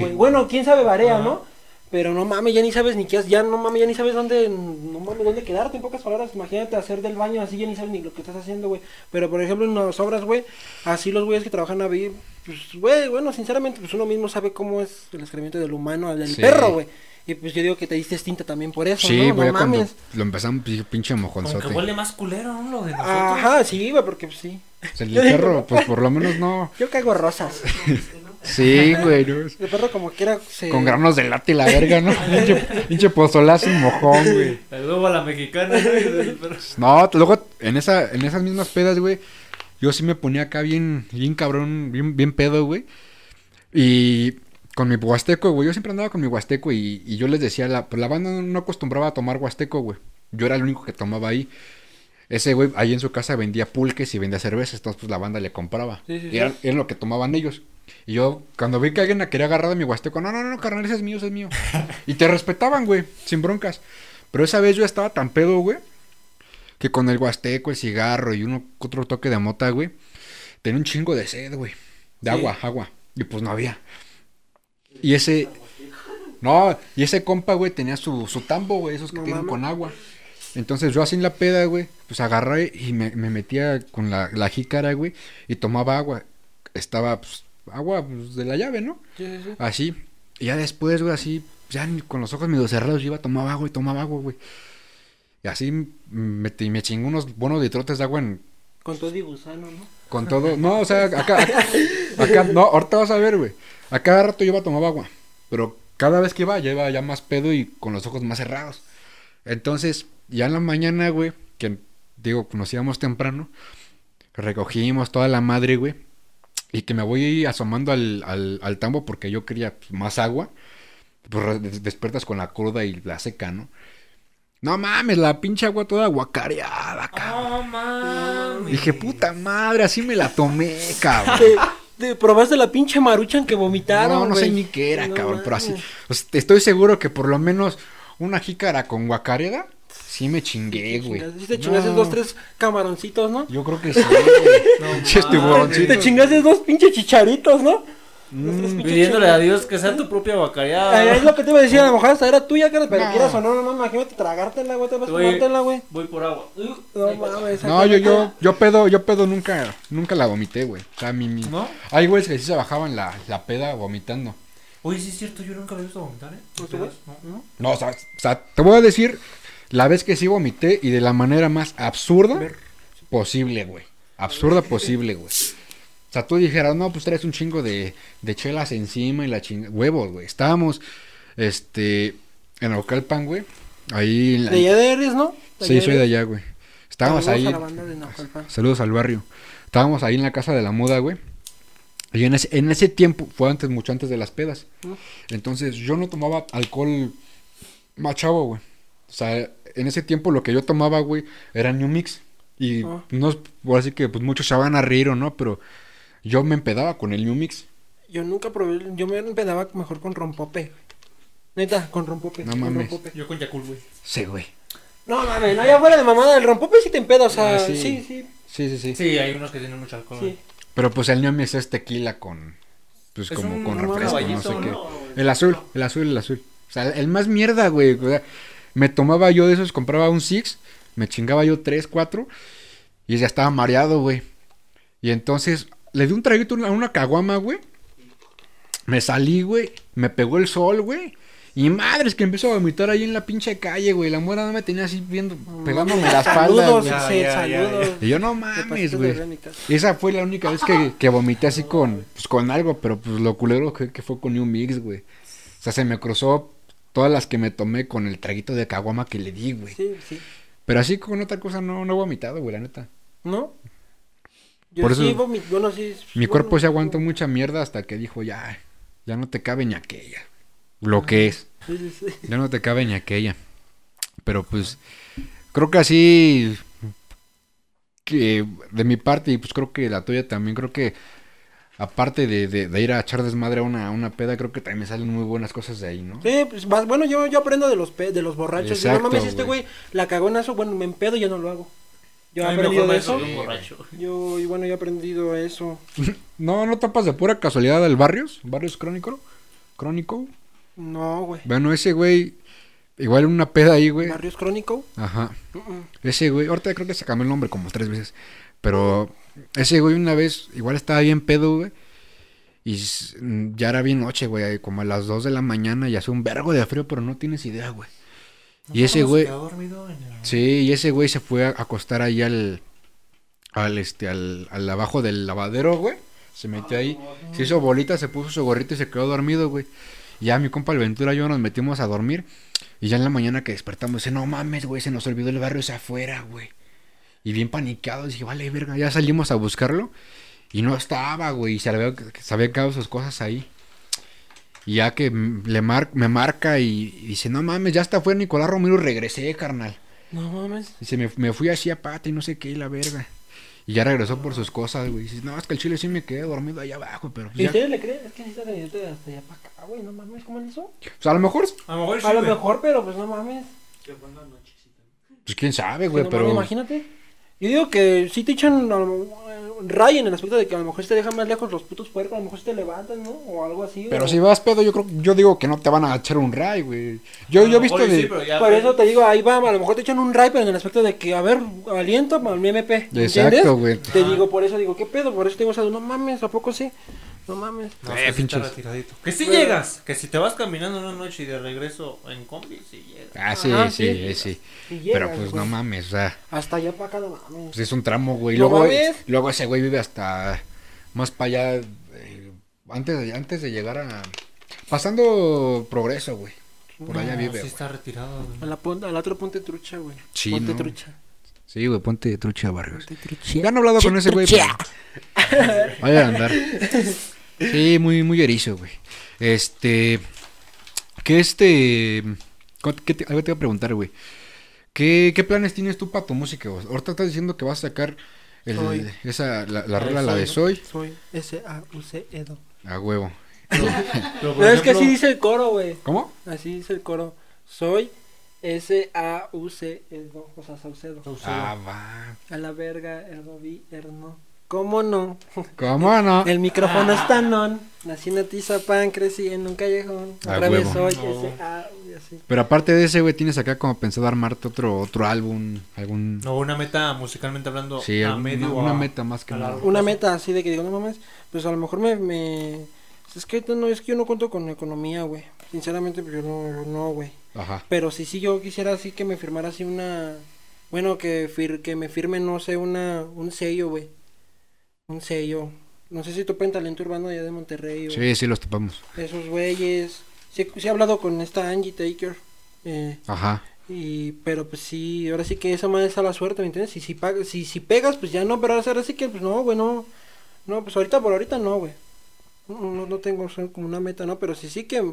güey. Bueno, quién sabe Barea, ¿no? Pero no mames, ya ni sabes ni qué haces, ya no mames, ya ni sabes dónde, no mames, dónde quedarte, en pocas palabras, imagínate hacer del baño así, ya ni sabes ni lo que estás haciendo, güey. Pero por ejemplo en las obras, güey, así los güeyes que trabajan ahí, pues, güey, bueno, sinceramente, pues uno mismo sabe cómo es el excremento del humano al del Sí. perro, güey. Y pues yo digo que te diste tinta también por eso, Sí, ¿no? güey, No cuando mames. lo empezamos, pi- pinche Como que mojonzote. huele más culero, ¿no? Lo de nosotros. Ajá, sí, güey, porque pues sí. O sea, el perro, pues por lo menos no. Yo cago rosas. Sí, güey, no. El perro como quiera se... Con granos de lata y la verga, ¿no? pinche, pozolazo y mojón, güey. El huevo a la mexicana, güey. No, luego en esa, en esas mismas pedas, güey, yo sí me ponía acá bien, bien cabrón, bien, bien pedo, güey. Y con mi huasteco, güey, yo siempre andaba con mi huasteco y, y yo les decía, la, pues la banda no acostumbraba a tomar huasteco, güey. Yo era el único que tomaba ahí. Ese güey ahí en su casa vendía pulques y vendía cervezas, entonces pues la banda le compraba. Sí, sí, y sí. era, era lo que tomaban ellos. Y yo, cuando vi que alguien la quería agarrar de mi huasteco, no, no, no, carnal, ese es mío, ese es mío. y te respetaban, güey, sin broncas. Pero esa vez yo estaba tan pedo, güey, que con el huasteco, el cigarro y uno otro toque de mota, güey, tenía un chingo de sed, güey. De Sí. agua, agua. Y pues no había. Y ese. No, y ese compa, güey, tenía su, su tambo, güey, esos que No tienen con agua. Entonces yo así en la peda, güey, pues agarré y me, me metía con la, la jícara, güey, y tomaba agua. Estaba, pues, agua pues, de la llave, ¿no? Sí, sí, sí. Así. Y ya después, güey, así, ya con los ojos medio cerrados, yo iba a tomar agua y tomaba agua, güey. Y así me, me, chingó unos buenos litrotes de agua en, Con todo y gusano, ¿no? con todo. No, o sea, acá, acá, acá- no, ahorita vas a ver, güey. A cada rato yo iba a tomar agua. Pero cada vez que iba, ya iba ya más pedo y con los ojos más cerrados. Entonces, ya en la mañana, güey, que digo, nos íbamos temprano, recogimos toda la madre, güey. Y que me voy asomando al, al, al tambo porque yo quería pues, más agua. Pues re- des- despiertas con la cruda y la seca, ¿no? No mames, la pinche agua toda guacareada, cabrón. Oh, mames. Dije, puta madre, así me la tomé, cabrón. Te, te probaste la pinche maruchan que vomitaron, No, no sé ni qué era, No cabrón, pero así. o sea, estoy seguro que por lo menos una jícara con guacareda, sí me chingué, güey. Sí te chingaste No, dos, tres camaroncitos, ¿no? Yo creo que sí, güey. No mames. Te chingaste dos pinches chicharitos, ¿no? Mm, Pidiéndole a Dios que sea tu propia Ay, bacareada. es lo que te iba a decir, a lo mejor era tuya, cara, pero No. quieras o no, no, no, imagínate tragártela, güey, te vas a tomártela, güey. Voy por agua. No mames. No, yo, yo, yo pedo, yo pedo nunca, nunca la vomité, güey. O sea, mi, mi... ¿No? Hay güeyes que sí se bajaban la, la peda vomitando. Oye, sí es cierto, yo nunca lo he visto vomitar, ¿eh? ¿No? No, o sea, o sea, te voy a decir la vez que sí vomité y de la manera más absurda posible, güey. Absurda posible, güey. O sea, tú dijeras, no, pues traes un chingo de, de chelas encima y la chinga. Huevos, güey. Estábamos, este, en Ocalpan, güey. Ahí. en la- De allá de eres, ¿no? Sí, soy de allá, güey. Estábamos Saludos ahí. a la banda de Naucalpan. Saludos al barrio. Estábamos ahí en la casa de la moda, güey. Y en ese, en ese tiempo, fue antes, mucho antes de las pedas. Entonces, yo no tomaba alcohol más chavo, güey. O sea, en ese tiempo lo que yo tomaba, güey, era New Mix. Y Ah. no así que pues muchos se van a reír o no, pero yo me empedaba con el New Mix. Yo nunca probé, yo me empedaba mejor con rompope. Neta, con rompope. No con mames. rompope. Yo con Yakul, güey. Sí, güey. No mames, no, ya fuera de mamada, el rompope sí te empeda, o sea, Ah, sí, sí. sí, Sí, sí, sí. Sí, hay unos que tienen mucho alcohol. sí. Pero pues el New Mix es tequila con, pues Es como un- con refresco, no sé qué. ¿no? El azul, el azul, el azul. O sea, el más mierda, güey. O sea, me tomaba yo de esos, compraba un Six, me chingaba yo tres, cuatro, y ya estaba mareado, güey. Y entonces le di un traguito a una caguama, güey. Me salí, güey. Me pegó el sol, güey. Y madres que empezó a vomitar ahí en la pinche calle, güey. La muera no me tenía así viendo, pegándome la espalda, Saludos, güey. Ya, sí, ya, ya, saludos. Y yo no mames, güey. Esa fue la única vez que, que vomité así con, pues, con algo, pero pues lo culero que, que fue con New Mix, güey. O sea, se me cruzó todas las que me tomé con el traguito de caguama que le di, güey. Sí, sí. Pero así con otra cosa no, no he vomitado, güey, la neta. ¿No? Yo Por sí, eso- vomi- bueno, sí. Mi bueno, cuerpo se aguantó mucha mierda hasta que dijo, ya, ya no te cabe ni aquella. Lo que es, Sí, sí, sí. ya no te cabe ni aquella. Pero pues, creo que así, que de mi parte, y pues creo que la tuya también, creo que aparte de, de- de ir a echar desmadre a una, una peda, creo que también me salen muy buenas cosas de ahí, ¿no? Sí, pues vas- bueno, yo, yo aprendo de los pe- de los borrachos. Yo, no Exacto, mames, este güey. la cagó en eso, bueno, me empedo y ya no lo hago. Yo he aprendido de eso. Yo, y bueno, yo he aprendido eso. No, no tapas de pura casualidad al Barrios, Barrios Crónico, Crónico. No, güey. Bueno, ese güey, igual una peda ahí, güey. Barrios Crónico. Ajá. Ese güey, ahorita creo que se cambió el nombre como tres veces. Pero ese güey una vez, igual estaba bien pedo, güey. Y mm, ya era bien noche, güey, como a las 2 de la mañana y hace un vergo de frío, pero no tienes idea, güey. Y ese güey, ¿Se quedó dormido en el... sí, y ese güey se fue a acostar ahí al, al, este, al, al abajo del lavadero, güey. Se metió ahí, se hizo bolita, se puso su gorrito y se quedó dormido, güey. Ya mi compa el Ventura y yo nos metimos a dormir. Y ya en la mañana que despertamos, dice, no mames, güey, se nos olvidó el barrio ese afuera, güey. Y bien paniqueado, dije, vale, verga, ya salimos a buscarlo. Y no estaba, güey, y se, había, se habían quedado sus cosas ahí. Y ya que le mar- me marca y, y dice, no mames, ya hasta fue Nicolás Romero regresé, carnal. No mames. Dice, me, me fui así a pata y no sé qué, y la verga. Y ya regresó por sus cosas, güey. Dice, no, es que el chile sí me quedé dormido allá abajo, pero... pues ¿Y ya". ustedes le creen? Es que necesitas venirte hasta allá para acá, güey. No mames, ¿cómo le hizo? O sea, a lo mejor, A lo mejor sí, A lo mejor, pero pues no mames. Que fue en la nochecita. pues quién sabe, Sí, güey, no pero... mames, imagínate. Yo digo que si te echan a lo- eh, ray en el aspecto de que a lo mejor te dejan más lejos los putos puercos, a lo mejor te levantan, ¿no? O algo así. Pero o- si vas pedo, yo creo, yo digo que no te van a echar un ray, güey. Yo, yo he visto de... sí, pero ya- Por eso te digo, ahí va, a lo mejor te echan un ray, pero en el aspecto de que, a ver, aliento para el MP. ¿entiendes? Exacto, güey. Te digo, por eso digo, ¿qué pedo? Por eso tengo esa duda, no mames, ¿a poco sí? No mames. No, Eh, sí, sí está pinches. Que si Pero- llegas, que si te vas caminando una noche y de regreso en combi, sí llegas. Ah, sí, Ajá, sí, sí. sí. Y Pero pues no mames, o sea, Hasta allá para acá, no mames. pues es un tramo, güey. ¿No Luego, mames? luego ese güey vive hasta más para allá, eh, antes, de, antes de llegar a... Pasando progreso, güey. Por allá vive, Sí está retirado, A güey. la, pon- al otro ponte trucha, güey. Sí, ponte no. trucha. Sí, güey, ponte trucha, Barrios. Ponte trucha. Ya no he hablado con ese güey, pero... Vaya a andar. Sí, muy, muy erizo, güey. Este... ¿Qué este... ¿Qué te, algo te iba a preguntar, güey. ¿Qué, ¿Qué planes tienes tú para tu música? güey? Ahorita estás diciendo que vas a sacar el, Soy. esa, la, la La de rola, la de Soy, Soy. Soy S-A-U-C-E-D. A huevo. Pero, es que así dice el coro, güey. ¿Cómo? Así dice el coro. Soy S-A-U-C-E-D. O sea, Saucedo. Ah, va. A la verga, el gobierno. ¿Cómo no? ¿Cómo no? El micrófono está non. Nací en Atizapán, crecí en un callejón. A Otra vez huevo. soy No. S-A, y así. Pero aparte de ese, güey, tienes acá como pensado armarte otro, otro álbum, algún... No, una meta musicalmente hablando Sí, a medio una, o una a- meta más que nada. Una meta así de que digo, no mames, pues a lo mejor me... me... Es que no, es que yo no cuento con economía, güey. Sinceramente, pues yo no, yo no, güey. Ajá. Pero sí, sí, yo quisiera así que me firmara así una... Bueno, que, fir... que me firme, no sé, una... un sello, güey. Un sello. No sé si topen talento urbano allá de Monterrey o Sí, sí, los topamos. esos güeyes. Sí, sí he hablado con esta Angie Taker. Eh, Ajá. y, pero pues sí, ahora sí que esa madre es a la suerte, ¿me entiendes? Si, si, pagas, si, si pegas, pues ya no, pero ahora sí que, pues no, güey, no. No, pues ahorita por ahorita no, güey. No, no, tengo como una meta, ¿no? Pero sí, sí que,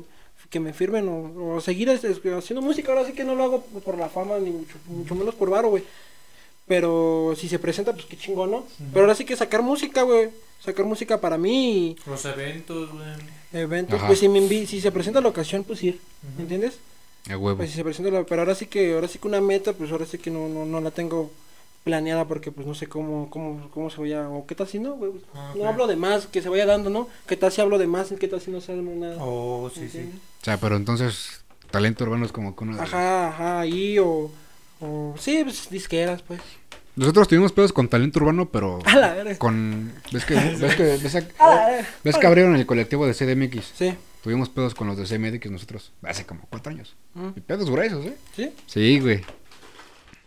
que me firmen o, o seguir es- es- haciendo música. Ahora sí que no lo hago por la fama, ni mucho, mucho menos por varo, güey. Pero si se presenta, pues qué chingón, ¿no? Pero ahora sí que sacar música, güey. Sacar música para mí y Los eventos, güey. eventos. Ajá. Pues si, me invi- si se presenta la ocasión, pues ir. ¿Me entiendes? A huevo. Pues si se presenta la... Pero ahora sí que, ahora sí que una meta, pues ahora sí que no, no, no la tengo planeada porque pues no sé cómo, cómo, cómo se vaya, o qué tal si no, güey. pues, Ah, No hablo de más, que se vaya dando, ¿no? ¿Qué tal si hablo de más? ¿Qué tal si no se nada? Oh, sí, sí. O sea, pero entonces, talento urbano es como que de- Ajá, ajá, ahí o... o sí, pues disqueras, pues. Nosotros tuvimos pedos con talento urbano, pero... A la verga. Con... ¿Ves que, ves que, ves a- A la verga. ves que abrieron el colectivo de CDMX? Sí. Tuvimos pedos con los de CDMX nosotros hace como cuatro años. Mm. Y pedos gruesos, ¿eh? ¿Sí? Sí, güey.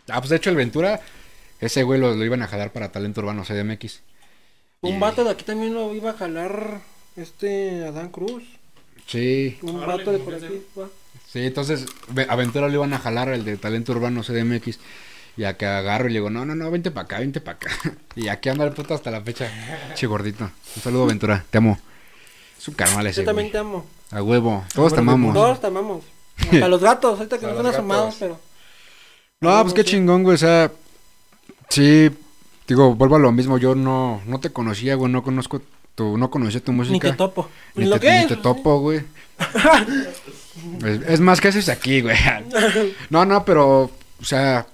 Ah, pues de hecho el Ventura, ese güey lo, lo iban a jalar para talento urbano CDMX. Un Y- vato de aquí también lo iba a jalar este Adán Cruz. Sí, Un Órale, vato de por aquí. Sí, entonces ve- a Ventura lo iban a jalar el de talento urbano CDMX. Y acá agarro y le digo, no, no, no, vente para acá, vente para acá. Y aquí anda el puto hasta la fecha. Che gordito. Un saludo, Ventura. Te amo. Es un carnal ese, Yo también güey. te amo. A huevo. Todos te amamos. Todos te amamos. Hasta los gatos, ahorita que A no están asomados, pero. No, pues qué chingón, güey. O sea, sí, digo, vuelvo a lo mismo. Yo no, no te conocía, güey. No conozco tu, no conocía tu música. Ni te topo. Ni lo te, que ni te topo, güey. es, es más, ¿qué haces aquí, güey? No, no, pero, o sea,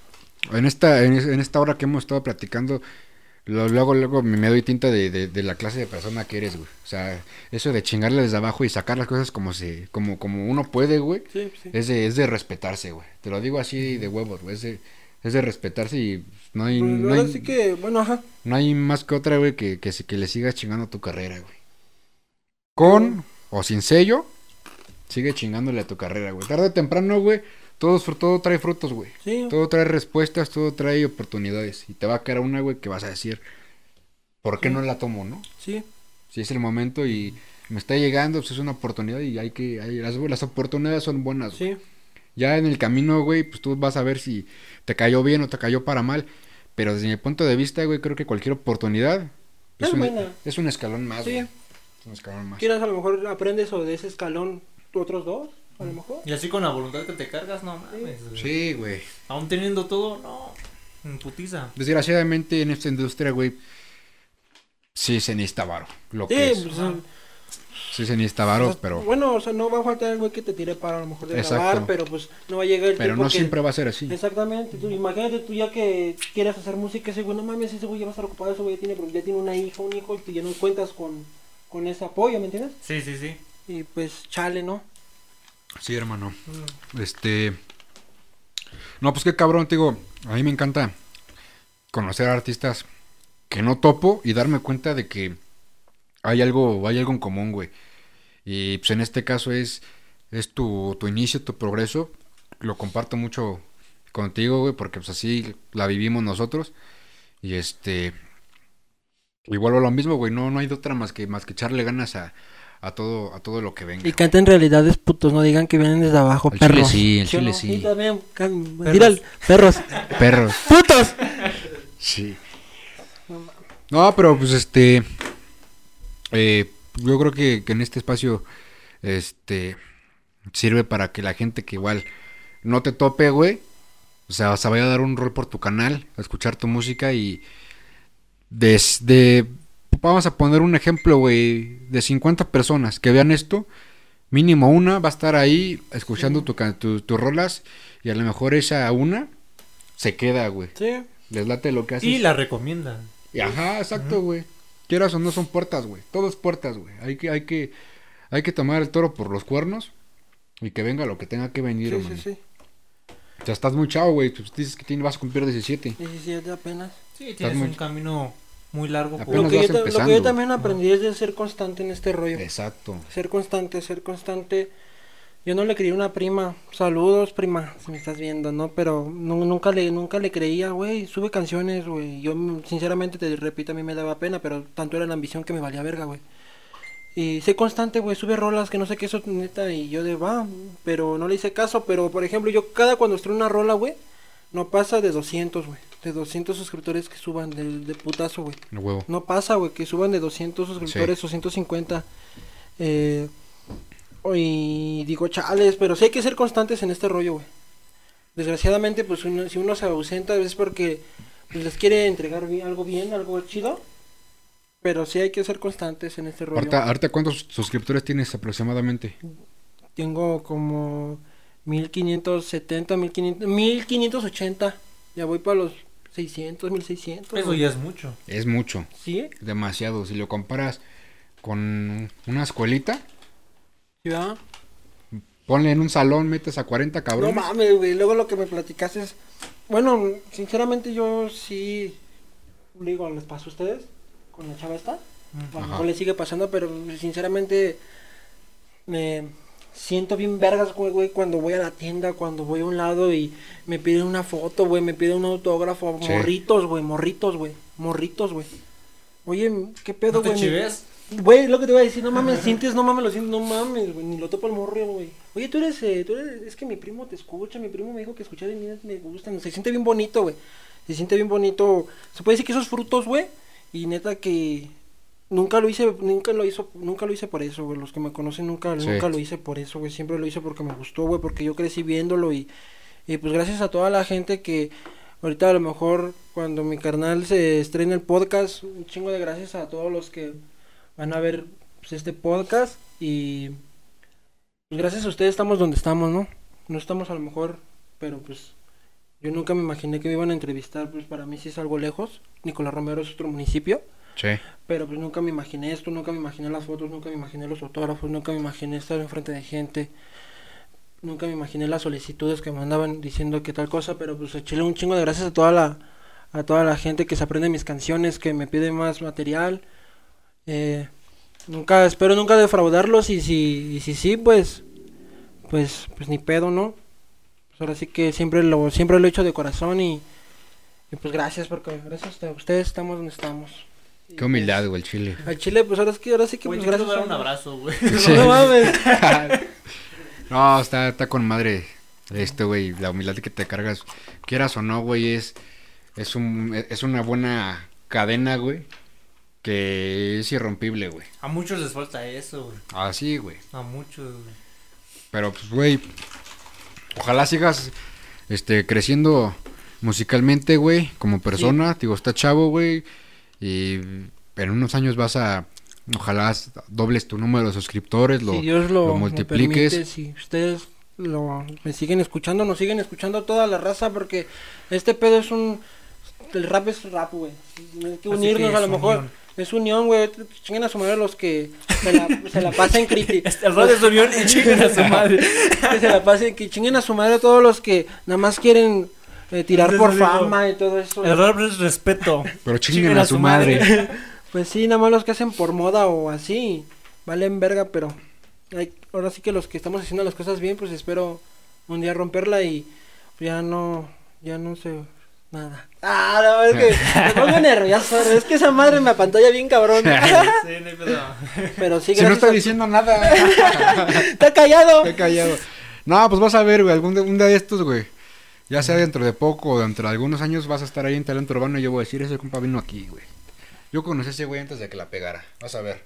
en esta, en, en esta hora que hemos estado platicando, lo- luego, luego me me doy tinta de, de, de la clase de persona que eres, güey. O sea, eso de chingarle desde abajo y sacar las cosas como se, como, como uno puede, güey. Sí, sí. Es de, es de respetarse, güey. Te lo digo así de huevos, güey. Es de, es de respetarse y no hay, Pues, no hay, sí que, bueno, ajá. no hay más que otra, güey, que, que, le sigas chingando tu carrera, güey. Con o sin sello, sigue chingándole a tu carrera, güey. Tarde o temprano, güey, todo, todo trae frutos, güey. Sí. Todo trae respuestas, todo trae oportunidades. Y te va a caer una, güey, que vas a decir, ¿por qué no la tomo, no? Sí. Si es el momento y me está llegando, pues es una oportunidad y hay que, hay- las, las oportunidades son buenas. güey. Sí. Ya en el camino, güey, pues tú vas a ver si te cayó bien o te cayó para mal. Pero desde mi punto de vista, güey, creo que cualquier oportunidad Es un, buena. es un escalón más, Sí. güey. Es un escalón más. Quieras, a lo mejor aprendes o de ese escalón otros dos, a lo mejor. Y así con la voluntad que te cargas, no mames. güey. Sí, güey. Aún teniendo todo, no. Putiza. Desgraciadamente en esta industria, güey, sí se necesita varo. Lo Sí, que es. pues, Ajá. Sí se necesita o varo, sea, pero, Bueno, o sea, no va a faltar el güey que te tire para a lo mejor de Exacto. grabar, pero pues no va a llegar el pero no que- siempre va a ser así. Exactamente, tú, imagínate tú ya que quieres hacer música, ese güey, no mames, ese güey ya va a estar ocupado, ese güey ya tiene, ya tiene una hija, un hijo, y tú ya no cuentas con, con ese apoyo, ¿me entiendes? Sí, sí, sí. Y pues, chale, ¿no? Sí, hermano. Este. No, pues qué cabrón, te digo. A mí me encanta conocer a artistas que no topo y darme cuenta de que hay algo, hay algo en común, güey. Y pues en este caso es, es tu, tu inicio, tu progreso. Lo comparto mucho contigo, güey, porque pues así la vivimos nosotros. Y este. Igual a lo mismo, güey. No, no hay de otra más que, más que echarle ganas a, a todo, a todo lo que venga. Y canten realidades putos, no digan que vienen desde abajo, chile perros. sí, al ¿Sí o chile no? sí. Y también, can- Perros. al- perros. Perros. ¡Putos! Sí. No, pero pues este. eh, yo creo que, que en este espacio. Este. Sirve para que la gente que igual no te tope, güey. O sea, se vaya a dar un rol por tu canal, a escuchar tu música y. Desde. Vamos a poner un ejemplo, güey. De 50 personas que vean esto. Mínimo una va a estar ahí escuchando tu, tu- tus rolas. Y a lo mejor esa una se queda, güey. Sí. Les late lo que haces. Y la recomiendan. Y ajá, exacto, güey. Quieras o no son puertas, güey. Todo es puertas, güey. Hay que, hay que, hay que tomar el toro por los cuernos y que venga lo que tenga que venir, Sí, sí, sí. O sea, estás muy chavo, güey. Tú dices que tienes, vas a cumplir 17. 17 apenas. Sí, tienes muy- un camino muy largo. por- Lo que, yo, lo que yo también aprendí es de ser constante en este rollo. Exacto. Ser constante, ser constante. Yo no le creí a una prima. Saludos, prima, si me estás viendo, ¿no? Pero nu- nunca le nunca le creía, güey. Sube canciones, güey. Yo, mm, sinceramente, te repito, a mí me daba pena, pero tanto era la ambición que me valía verga, güey. Y sé constante, güey. Sube rolas que no sé qué eso, neta. Y yo de va, pero no le hice caso. Pero, por ejemplo, yo cada cuando estreno una rola, güey, no pasa de 200, güey. De 200 suscriptores que suban de, de putazo, güey. Huevo. No pasa, güey, que suban de 200 suscriptores o 150. Eh, y digo, chales, pero sí hay que ser constantes en este rollo, güey. Desgraciadamente, pues uno- si uno se ausenta es porque pues, les quiere entregar bien- algo bien, algo chido. Pero sí hay que ser constantes en este rollo. Ahorita, ahorita, ¿cuántos suscriptores tienes aproximadamente? Tengo como 1570, 1500, 1580. Ya voy para los 600, 1600. Eso güey. ya es mucho. Es mucho. ¿Sí? Demasiado. Si lo comparas con una escuelita, ¿Sí, verdad? ponle en un salón, metes a 40 No cabrones. mames, güey. Luego lo que me platicaste es. Bueno, sinceramente yo sí. Le digo, ¿les pasó a ustedes? Con la chava esta. A lo mejor le sigue pasando, pero sinceramente. Me siento bien vergas, güey, güey, cuando voy a la tienda, cuando voy a un lado y me piden una foto, güey, me piden un autógrafo. Sí. Morritos, güey, morritos, güey. Morritos, güey. Oye, ¿qué pedo, ¿No te güey? Me- chives? Güey, lo que te iba a decir, no mames, sientes, no mames, lo sientes, no mames, güey, ni lo topo el morro, güey. Oye, tú eres, eh, tú eres, es que mi primo te escucha, mi primo me dijo que escuchar de mí me gusta, se siente bien bonito, güey. Se siente bien bonito. Se puede decir que esos frutos, güey, y neta que nunca lo hice, nunca lo hizo, nunca lo hice por eso, güey. Los que me conocen nunca, Sí. nunca lo hice por eso, güey. Siempre lo hice porque me gustó, güey, porque yo crecí viéndolo y, y pues gracias a toda la gente que ahorita a lo mejor cuando mi carnal se estrena el podcast, un chingo de gracias a todos los que van a ver pues, este podcast y pues gracias a ustedes estamos donde estamos, ¿no? No estamos a lo mejor, pero pues yo nunca me imaginé que me iban a entrevistar, pues para mí sí es algo lejos. Nicolás Romero es otro municipio. Sí. Pero pues nunca me imaginé esto, nunca me imaginé las fotos, nunca me imaginé los autógrafos, nunca me imaginé estar enfrente de gente. Nunca me imaginé las solicitudes que me mandaban diciendo que tal cosa, pero pues echéle un chingo de gracias a toda la a toda la gente que se aprende mis canciones, que me pide más material. Eh, nunca espero nunca defraudarlos y si y si sí, pues pues pues ni pedo, ¿no? Pues ahora sí que siempre lo siempre lo he hecho de corazón y, y pues gracias porque gracias a ustedes estamos donde estamos. Qué humildad, güey, el chile. al Chile, pues ahora sí que, ahora sí que, Güey, pues gracias. dar un abrazo, güey. Sí. No mames. No, está, está con madre este, güey, la humildad que te cargas, quieras o no, güey, es, es, un, es una buena cadena, güey, que es irrompible, güey. A muchos les falta eso, güey. Así, güey. A muchos, güey. Pero, pues, güey, ojalá sigas, este, creciendo musicalmente, güey, como persona. Digo, está chavo, güey, y en unos años vas a, ojalá dobles tu número de suscriptores, lo, si Dios lo, lo lo multipliques. permite, si ustedes lo, me siguen escuchando, nos siguen escuchando toda la raza, porque este pedo es un... El rap es rap, güey. Hay que unirnos que a lo mejor. unión. Es unión, güey. Chinguen a su madre los que se la, se la pasen crítica. El rap es unión y chinguen a su madre. que se la pasen, que chinguen a su madre todos los que nada más quieren eh, tirar por digo. fama y todo eso. El rap es respeto. Pero chinguen a su madre. Pues sí, nada más los que hacen por moda o así, valen verga, pero hay- ahora sí que los que estamos haciendo las cosas bien, pues espero un día romperla y ya no, ya no sé nada. Ah, no, es que me pongo nervioso, es que esa madre me apantalla bien cabrón. Sí, no hay pedo. pero sí, Si no está a- diciendo nada. Está callado. Estoy callado. No, pues vas a ver, güey, algún de- un día de estos, güey. Ya sea dentro de poco o dentro de algunos años vas a estar ahí en Talento Urbano y yo voy a decir, ese compa vino aquí, güey. Yo conocí a ese güey antes de que la pegara. Vas a ver.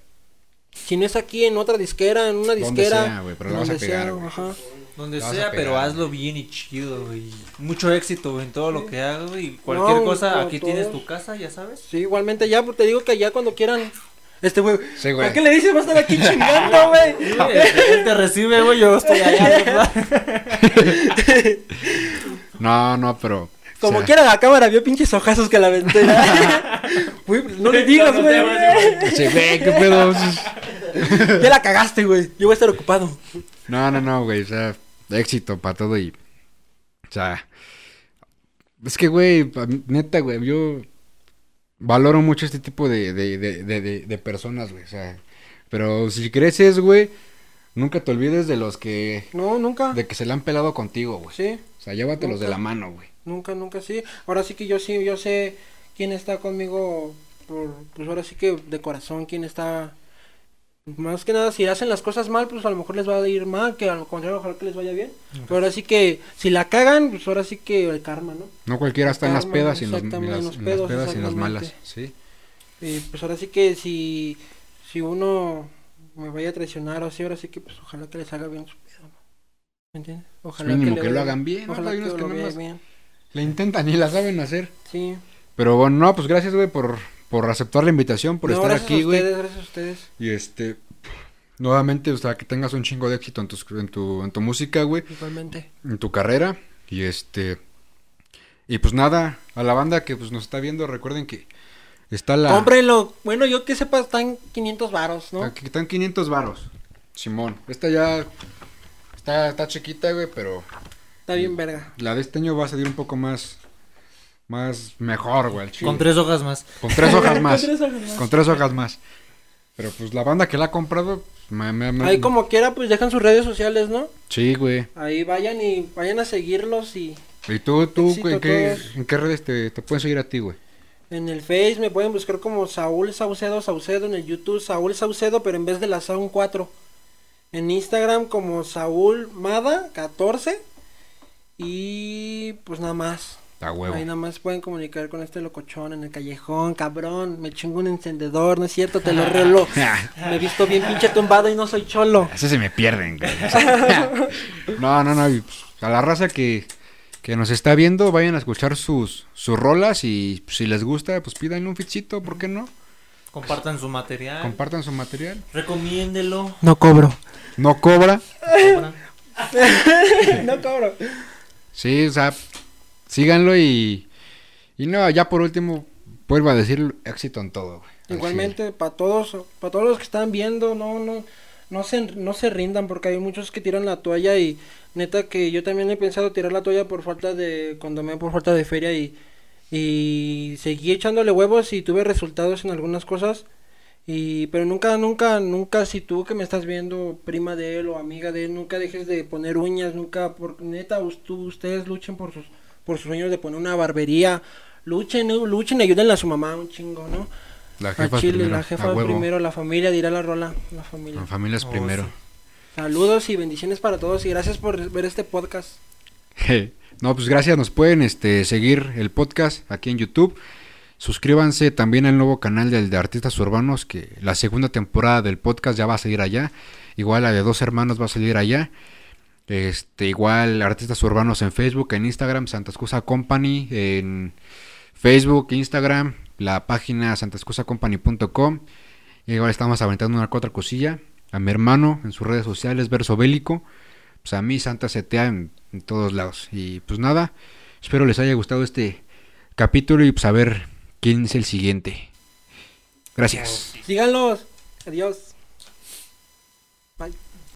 Si no es aquí en otra disquera, en una Donde disquera. sea, güey, pero la vas a donde pegar, sea, güey. ajá. Donde sea, pero hazlo bien y chido, güey. Mucho éxito güey, en todo lo que hagas, güey. Cualquier No, cosa, aquí tienes tu casa, ya sabes. Sí, igualmente ya, pues te digo que ya cuando quieran. Este güey. Sí, güey. ¿Para qué le dices? Va a estar aquí chingando, güey. Sí, él te recibe, güey, yo estoy allá, ¿verdad? No, no, pero. Como o sea, quiera la cámara vio pinches ojazos que la. Güey, pues no le digas, güey. Sí, güey, qué pedo. Ya la cagaste, güey. Yo voy a estar ocupado. No, no, no, güey. O sea, éxito para todo y. O sea. Es que, güey, neta, güey, yo valoro mucho este tipo de, de, de, de, de- de personas, güey. O sea, pero si creces, güey, nunca te olvides de los que. No, nunca. De que se la han pelado contigo, güey. Sí, O sea, llévatelos de Nunca. la mano, güey. Nunca, nunca, sí. Ahora sí que yo sí, yo sé quién está conmigo. Por, pues ahora sí que de corazón, quién está. Más que nada, si hacen las cosas mal, pues a lo mejor les va a ir mal, que al contrario, ojalá que les vaya bien. Pero ahora sí que, si la cagan, pues ahora sí que el karma, ¿no? No cualquiera está en las pedas y en, los- en las, en los en las pedos, pedas y en las malas. Sí. Y pues ahora sí que si, si uno me vaya a traicionar o así, ahora sí que pues ojalá que les haga bien su pedo, ¿no? ¿Me entiendes? Ojalá Mínimo le que lo hagan bien, ¿no? Ojalá Hay que unos que lo nada vea más bien. Le intentan y la saben hacer. Sí. Pero bueno, no, pues gracias, güey, por, por aceptar la invitación, por No, estar gracias aquí, a güey. ustedes, gracias a ustedes. Y este, nuevamente, o sea, que tengas un chingo de éxito en, tus, en, tu, en tu música, güey, Igualmente. en tu carrera. Y este, y pues nada, a la banda que pues nos está viendo, recuerden que está la... Cómprenlo. Bueno, yo que sepa, están 500 varos, ¿no? Aquí están 500 varos. Simón, esta ya está, está chiquita, güey, pero Está bien verga. la de este año va a salir un poco más, más mejor, güey. Con tres hojas más. Con tres hojas más. Con tres hojas más. Con tres hojas más. Pero pues la banda que la ha comprado, me, me- me- Ahí como quiera, pues dejan sus redes sociales, ¿no? Sí, güey. Ahí vayan y vayan a seguirlos y ¿Y tú, tú, en qué, en qué redes te, te pueden seguir a ti, güey? En el Face me pueden buscar como Saúl Saucedo Saucedo, en el YouTube Saúl Saucedo, pero en vez de la Sound 4. En Instagram como Saúl Mada 14 y pues nada más. A huevo. Ahí nada más pueden comunicar con este locochón en el callejón, cabrón, me chingo un encendedor, no es cierto, te lo relo. Me he visto bien pinche tumbado y no soy cholo. Ese se me pierden, güey. no, no, no. pues, a la raza que, que nos está viendo, vayan a escuchar sus, sus rolas y pues, si les gusta, pues pídanle un fichito, ¿por qué no? Compartan su material. Compartan su material. recomiéndelo. No cobro. No cobra. compran. no cobro. Sí, o sea, síganlo y... Y no, ya por último, vuelvo a decir éxito en todo, Igualmente, para todos, para todos los que están viendo, no, no, no se, no se rindan porque hay muchos que tiran la toalla y neta que yo también he pensado tirar la toalla por falta de, cuando me por falta de feria y, y seguí echándole huevos y tuve resultados en algunas cosas. Y, pero nunca, nunca, nunca, si tú que me estás viendo, prima de él o amiga de él, nunca dejes de poner uñas, nunca, por, neta, tú- ustedes luchen por sus, por sus sueños de poner una barbería, luchen, ¿no? luchen, ayúdenle a su mamá un chingo, ¿no? La jefa Chile, primero, la jefa primero, la familia, dirá la rola, la familia. La familia es Oh, primero. sí. Saludos y bendiciones para todos y gracias por ver este podcast. No, pues gracias, nos pueden este, seguir el podcast aquí en YouTube. Suscríbanse también al nuevo canal del de Artistas Urbanos, que la segunda temporada del podcast ya va a salir allá. Igual la de dos hermanos va a salir allá. Este, igual Artistas Urbanos en Facebook, en Instagram, Santa Excusa Company, en Facebook, Instagram, la página santaexcusacompany.com. Igual estamos aventando una otra cosilla. A mi hermano en sus redes sociales, Verso Bélico. Pues a mí Santa CTA en, en todos lados. Y pues nada, espero les haya gustado este capítulo y pues a ver quién es el siguiente. Gracias. Síganlos. Adiós.